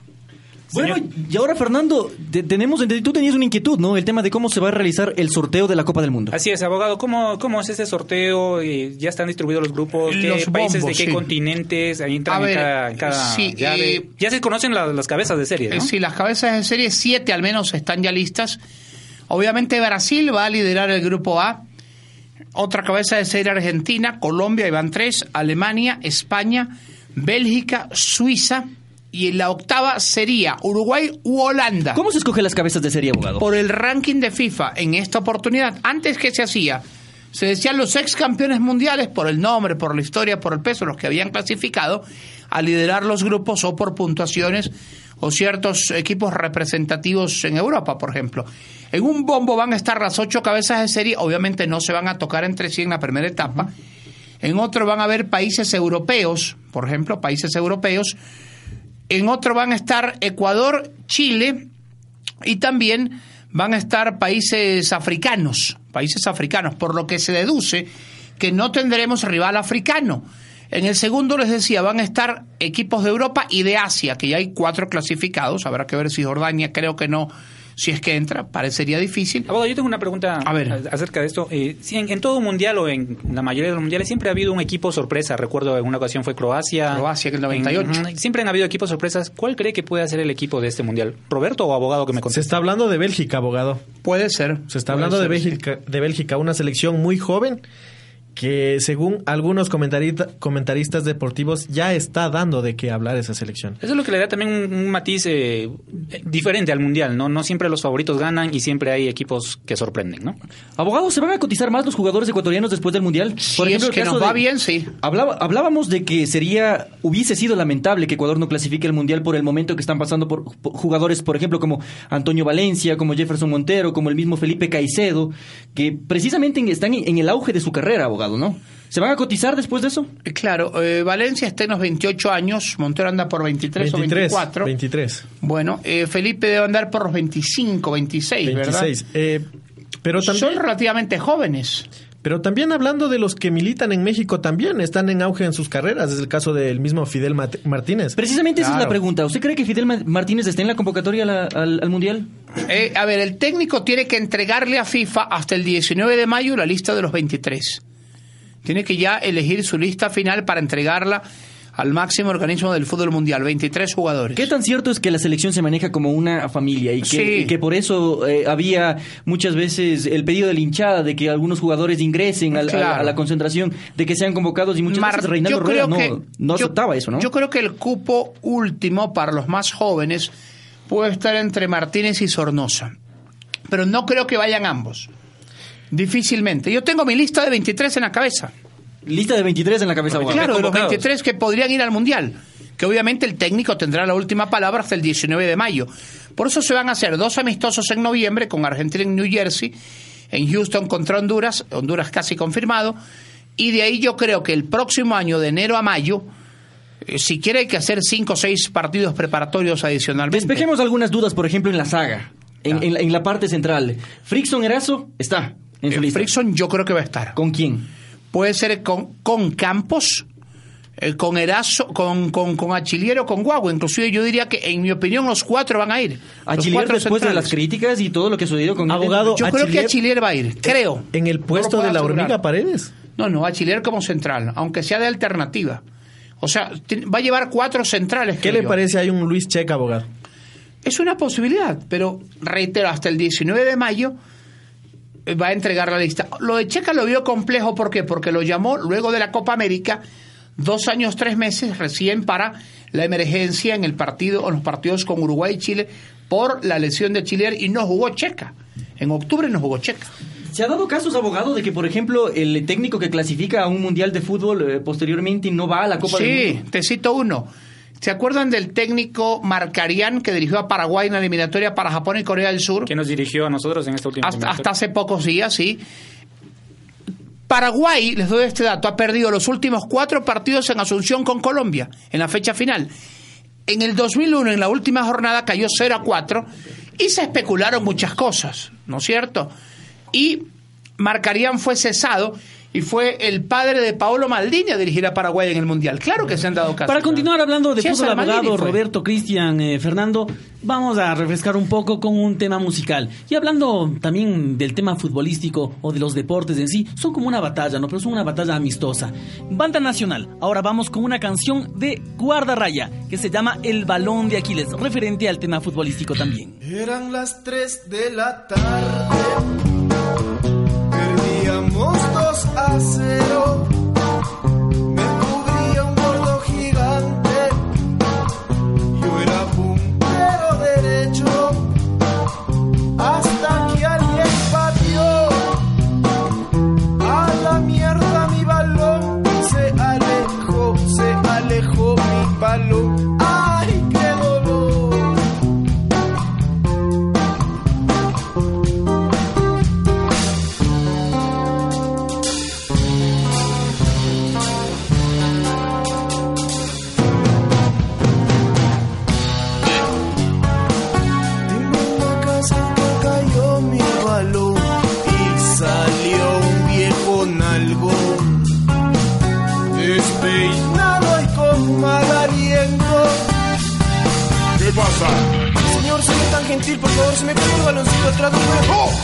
Bueno, y ahora Fernando, te- tenemos, tú tenías una inquietud, ¿no? El tema de cómo se va a realizar el sorteo de la Copa del Mundo. Así es, abogado. ¿Cómo, cómo es ese sorteo? Eh, ¿Ya están distribuidos los grupos? ¿Qué Los países bombos, de qué sí. continentes? Ahí entran A en ver, cada, en cada sí, llave. eh, ya se conocen la- las cabezas de serie, Eh, ¿no? Sí, las cabezas de serie, siete al menos están ya listas. Obviamente Brasil va a liderar el grupo A. Otra cabeza de serie Argentina, Colombia, y van tres, Alemania, España, Bélgica, Suiza. Y en la octava sería Uruguay u Holanda. ¿Cómo se escoge las cabezas de serie, abogado? Por el ranking de FIFA en esta oportunidad. Antes que se hacía, se decían los ex campeones mundiales por el nombre, por la historia, por el peso, los que habían clasificado a liderar los grupos o por puntuaciones o ciertos equipos representativos en Europa, por ejemplo. En un bombo van a estar las ocho cabezas de serie, obviamente no se van a tocar entre sí en la primera etapa. En otro van a haber países europeos, por ejemplo, países europeos. En otro van a estar Ecuador, Chile, y también van a estar países africanos, países africanos, por lo que se deduce que no tendremos rival africano. En el segundo les decía, van a estar equipos de Europa y de Asia, que ya hay cuatro clasificados, habrá que ver si Jordania creo que no, si es que entra, parecería difícil. Abogado, yo tengo una pregunta A ver. acerca de esto. Eh, sí, en, en todo mundial o en la mayoría de los mundiales siempre ha habido un equipo sorpresa. Recuerdo en una ocasión fue Croacia. Croacia, que el 98. En- ujú, siempre han habido equipos sorpresas. ¿Cuál cree que puede ser el equipo de este mundial? ¿Roberto o abogado que me Se conteste? está hablando de Bélgica, abogado. Puede ser. Se está puede hablando de sí. Bélgica, de Bélgica, una selección muy joven que según algunos comentaristas deportivos ya está dando de qué hablar esa selección. Eso es lo que le da también un, un matiz eh, diferente al mundial, ¿no? No siempre los favoritos ganan y siempre hay equipos que sorprenden, ¿no? Abogados, ¿se van a cotizar más los jugadores ecuatorianos después del Mundial? Si es el que caso nos va de- bien, sí. Hablaba- hablábamos de que sería, hubiese sido lamentable que Ecuador no clasifique el Mundial por el momento que están pasando por, por jugadores, por ejemplo, como Antonio Valencia, como Jefferson Montero, como el mismo Felipe Caicedo, que precisamente en- están en, en el auge de su carrera, abogado, ¿no? ¿Se van a cotizar después de eso? Eh, Claro, eh, Valencia está en los 28 años, Montero anda por 23 o 23, 24. 23. Bueno, eh, Felipe debe andar por los 25, 26, ¿verdad? 26. Eh, pero también, Son relativamente jóvenes. pero también hablando de los que militan en México, también están en auge en sus carreras. Es el caso del mismo Fidel Mat- Martínez. Precisamente esa es la pregunta. ¿Usted cree que Fidel Ma- Martínez esté en la convocatoria la- al, al Mundial? Eh, a ver, el técnico tiene que entregarle a FIFA hasta el 19 de mayo la lista de los 23. Tiene que ya elegir su lista final para entregarla al máximo organismo del fútbol mundial, 23 jugadores. ¿Qué tan cierto es que la selección se maneja como una familia y que, Sí. y que por eso eh, había muchas veces el pedido de la hinchada de que algunos jugadores ingresen al- a, Claro. a la concentración, de que sean convocados y muchas Mar- veces Reinaldo Rueda no, que- no yo- aceptaba eso, ¿no? Yo creo que el cupo último para los más jóvenes puede estar entre Martínez y Sornosa. Pero no creo que vayan ambos. Difícilmente. Yo tengo mi lista de 23 en la cabeza. Lista de 23 en la cabeza, abogado. Claro, de los convocados. 23 que podrían ir al Mundial. Que obviamente el técnico tendrá la última palabra hasta el 19 de mayo. Por eso se van a hacer dos amistosos en noviembre con Argentina en New Jersey, en Houston contra Honduras, Honduras casi confirmado. Y de ahí yo creo que el próximo año, de enero a mayo, eh, si quiere hay que hacer cinco o seis partidos preparatorios adicionalmente. Despejemos algunas dudas, por ejemplo, en la saga, en, en la parte central. Frickson Erazo está en su Eh, lista. Frickson yo creo que va a estar. ¿Con quién? Puede ser con, con Campos, eh, con Erazo, con, con, con Achillier o con Guagua. Inclusive yo diría que, en mi opinión, los cuatro van a ir. A Los Chile cuatro después de las críticas y todo lo que sucedió con. Abogado, Yo creo que Achillier va a ir, creo. En el puesto de la asegurar. hormiga Paredes. No, no, Achillier como central, aunque sea de alternativa. O sea, va a llevar cuatro centrales. ¿Qué creo le yo. parece? Hay un Luis Checa, abogado. Es una posibilidad, pero reitero, hasta el 19 de mayo va a entregar la lista. Lo de Checa lo vio complejo, ¿por qué? Porque lo llamó luego de la Copa América, dos años, tres meses recién para la emergencia en el partido, en los partidos con Uruguay y Chile, por la lesión de Chile y no jugó Checa. En octubre no jugó Checa. ¿Se ha dado casos, abogado, de que, por ejemplo, el técnico que clasifica a un mundial de fútbol eh, posteriormente no va a la Copa del Sí, Mundo? te cito uno. ¿Se acuerdan del técnico Marcarian que dirigió a Paraguay en la eliminatoria para Japón y Corea del Sur? Que nos dirigió a nosotros en esta última hasta, hasta hace pocos días, sí. Paraguay, les doy este dato, ha perdido los últimos cuatro partidos en Asunción con Colombia, en la fecha final. En el 2001, en la última jornada, cayó 0 a 4 y se especularon muchas cosas, ¿no es cierto? Y Marcarían fue cesado y fue el padre de Paolo Maldini a dirigir a Paraguay en el Mundial. Claro que se han dado casos. Para continuar hablando de Sí, fútbol, abogado fue. Roberto, Cristian, eh, Fernando, vamos a refrescar un poco con un tema musical. Y hablando también del tema futbolístico o de los deportes en sí, son como una batalla, ¿no? Pero son una batalla amistosa. Banda Nacional, ahora vamos con una canción de Guardarraya que se llama El Balón de Aquiles, referente al tema futbolístico también. Eran las 3 de la tarde. Perdíamos 2 a 0. Gentil, por favor, se me cayó el baloncito atrás de un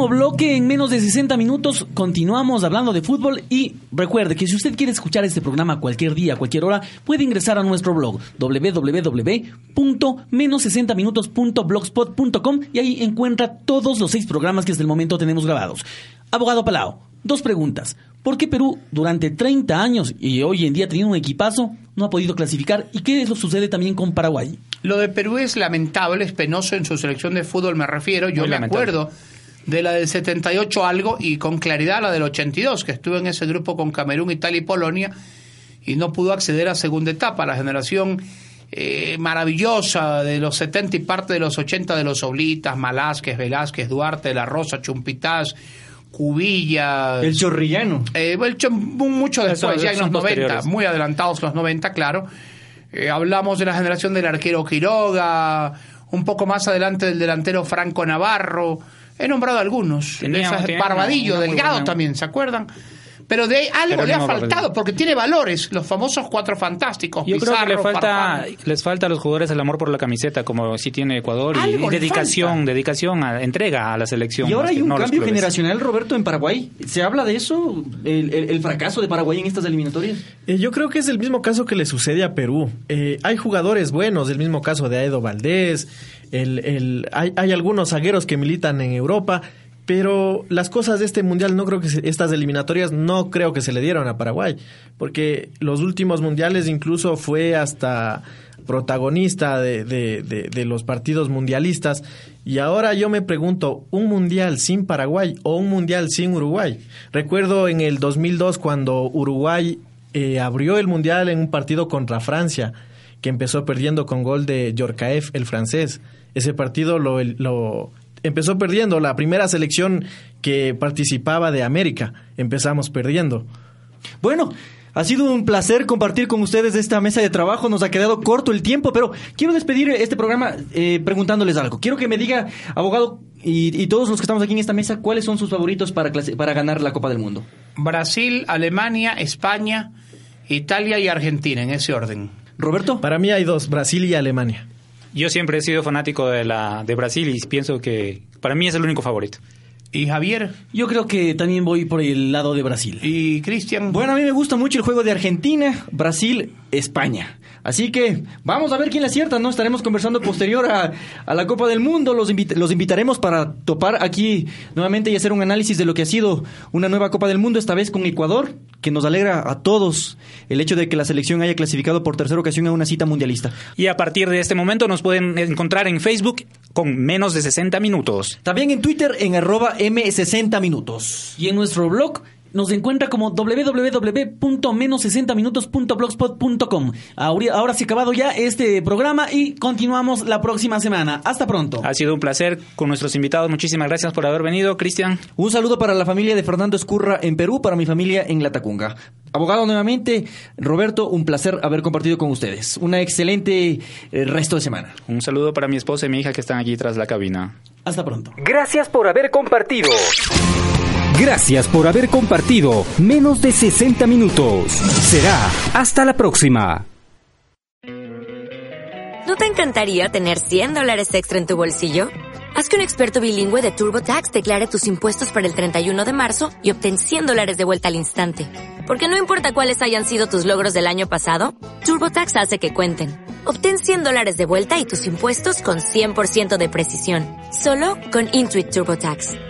Último bloque en menos de 60 minutos. Continuamos hablando de fútbol y recuerde que si usted quiere escuchar este programa cualquier día, cualquier hora, puede ingresar a nuestro blog www.menos60minutos.blogspot.com y ahí encuentra todos los seis programas que hasta el momento tenemos grabados. Abogado Palao, dos preguntas. ¿Por qué Perú durante 30 años y hoy en día teniendo un equipazo no ha podido clasificar? ¿Y qué es lo que sucede también con Paraguay? Lo de Perú es lamentable, es penoso en su selección de fútbol, me refiero. Yo Muy me lamentable. acuerdo de la del 78 algo y con claridad la del 82, que estuve en ese grupo con Camerún, Italia y Polonia y no pudo acceder a segunda etapa. La generación eh, maravillosa de los 70 y parte de los 80 de los Oblitas, Malásquez, Velázquez, Duarte, La Rosa, Chumpitaz, Cubilla. El chorrillano. Eh, el mucho después, Eso, ya en los 90, posteriores. muy adelantados los 90, claro. Eh, hablamos de la generación del arquero Quiroga, un poco más adelante del delantero Franco Navarro. He nombrado algunos. Tenía- Esas- tenía Barbadillo, una Delgado buena- también, ¿se acuerdan? Pero de ahí algo le ha faltado, porque tiene valores, los famosos cuatro fantásticos. Yo creo que le falta, Farfán. les falta a los jugadores el amor por la camiseta, como sí tiene Ecuador, y, dedicación, falta. dedicación, a, entrega a la selección. Y ahora hay que un no cambio generacional, Roberto, en Paraguay. ¿Se habla de eso? ¿El, el- el fracaso de Paraguay en estas eliminatorias? Eh, yo creo que es el mismo caso que le sucede a Perú. Eh, hay jugadores buenos, el mismo caso de Aedo Valdés, el, el- hay, hay algunos zagueros que militan en Europa, pero las cosas de este mundial no creo que se- estas eliminatorias no creo que se le dieron a Paraguay, porque los últimos mundiales incluso fue hasta protagonista de, de- de- los partidos mundialistas y ahora yo me pregunto, ¿un mundial sin Paraguay o un mundial sin Uruguay? Recuerdo en el 2002 cuando Uruguay eh, abrió el mundial en un partido contra Francia, que empezó perdiendo con gol de Yorkaev, el francés. Ese partido lo, lo empezó perdiendo, la primera selección que participaba de América. Empezamos perdiendo. Bueno, ha sido un placer compartir con ustedes esta mesa de trabajo. Nos ha quedado corto el tiempo, pero quiero despedir este programa eh, preguntándoles algo. Quiero que me diga, abogado, y, y todos los que estamos aquí en esta mesa, ¿cuáles son sus favoritos para, clase- para ganar la Copa del Mundo? Brasil, Alemania, España, Italia y Argentina, en ese orden. Roberto. Para mí hay dos, Brasil y Alemania. Yo siempre he sido fanático de la de Brasil y pienso que para mí es el único favorito. ¿Y Javier? Yo creo que también voy por el lado de Brasil. ¿Y Cristian? Bueno, a mí me gusta mucho el juego de Argentina, Brasil, España. Así que vamos a ver quién le acierta, ¿no? Estaremos conversando posterior a, a la Copa del Mundo. Los, invit- los invitaremos para topar aquí nuevamente y hacer un análisis de lo que ha sido una nueva Copa del Mundo, esta vez con Ecuador, que nos alegra a todos el hecho de que la selección haya clasificado por tercera ocasión a una cita mundialista. Y a partir de este momento nos pueden encontrar en Facebook con menos de 60 minutos. También en Twitter en arroba M60 minutos. Y en nuestro blog nos encuentra como www.menos60minutos.blogspot.com. Ahora, ahora se ha acabado ya este programa y continuamos la próxima semana. Hasta pronto. Ha sido un placer con nuestros invitados. Muchísimas gracias por haber venido, Cristian. Un saludo para la familia de Fernando Escurra en Perú, para mi familia en La Tacunga. Abogado nuevamente, Roberto, un placer haber compartido con ustedes. Una excelente eh, resto de semana. Un saludo para mi esposa y mi hija que están aquí tras la cabina. Hasta pronto. Gracias por haber compartido. Gracias por haber compartido menos de 60 minutos. Será hasta la próxima. ¿No te encantaría tener 100 dólares extra en tu bolsillo? Haz que un experto bilingüe de TurboTax declare tus impuestos para el 31 de marzo y obtén 100 dólares de vuelta al instante. Porque no importa cuáles hayan sido tus logros del año pasado, TurboTax hace que cuenten. Obtén 100 dólares de vuelta y tus impuestos con 100% de precisión. Solo con Intuit TurboTax.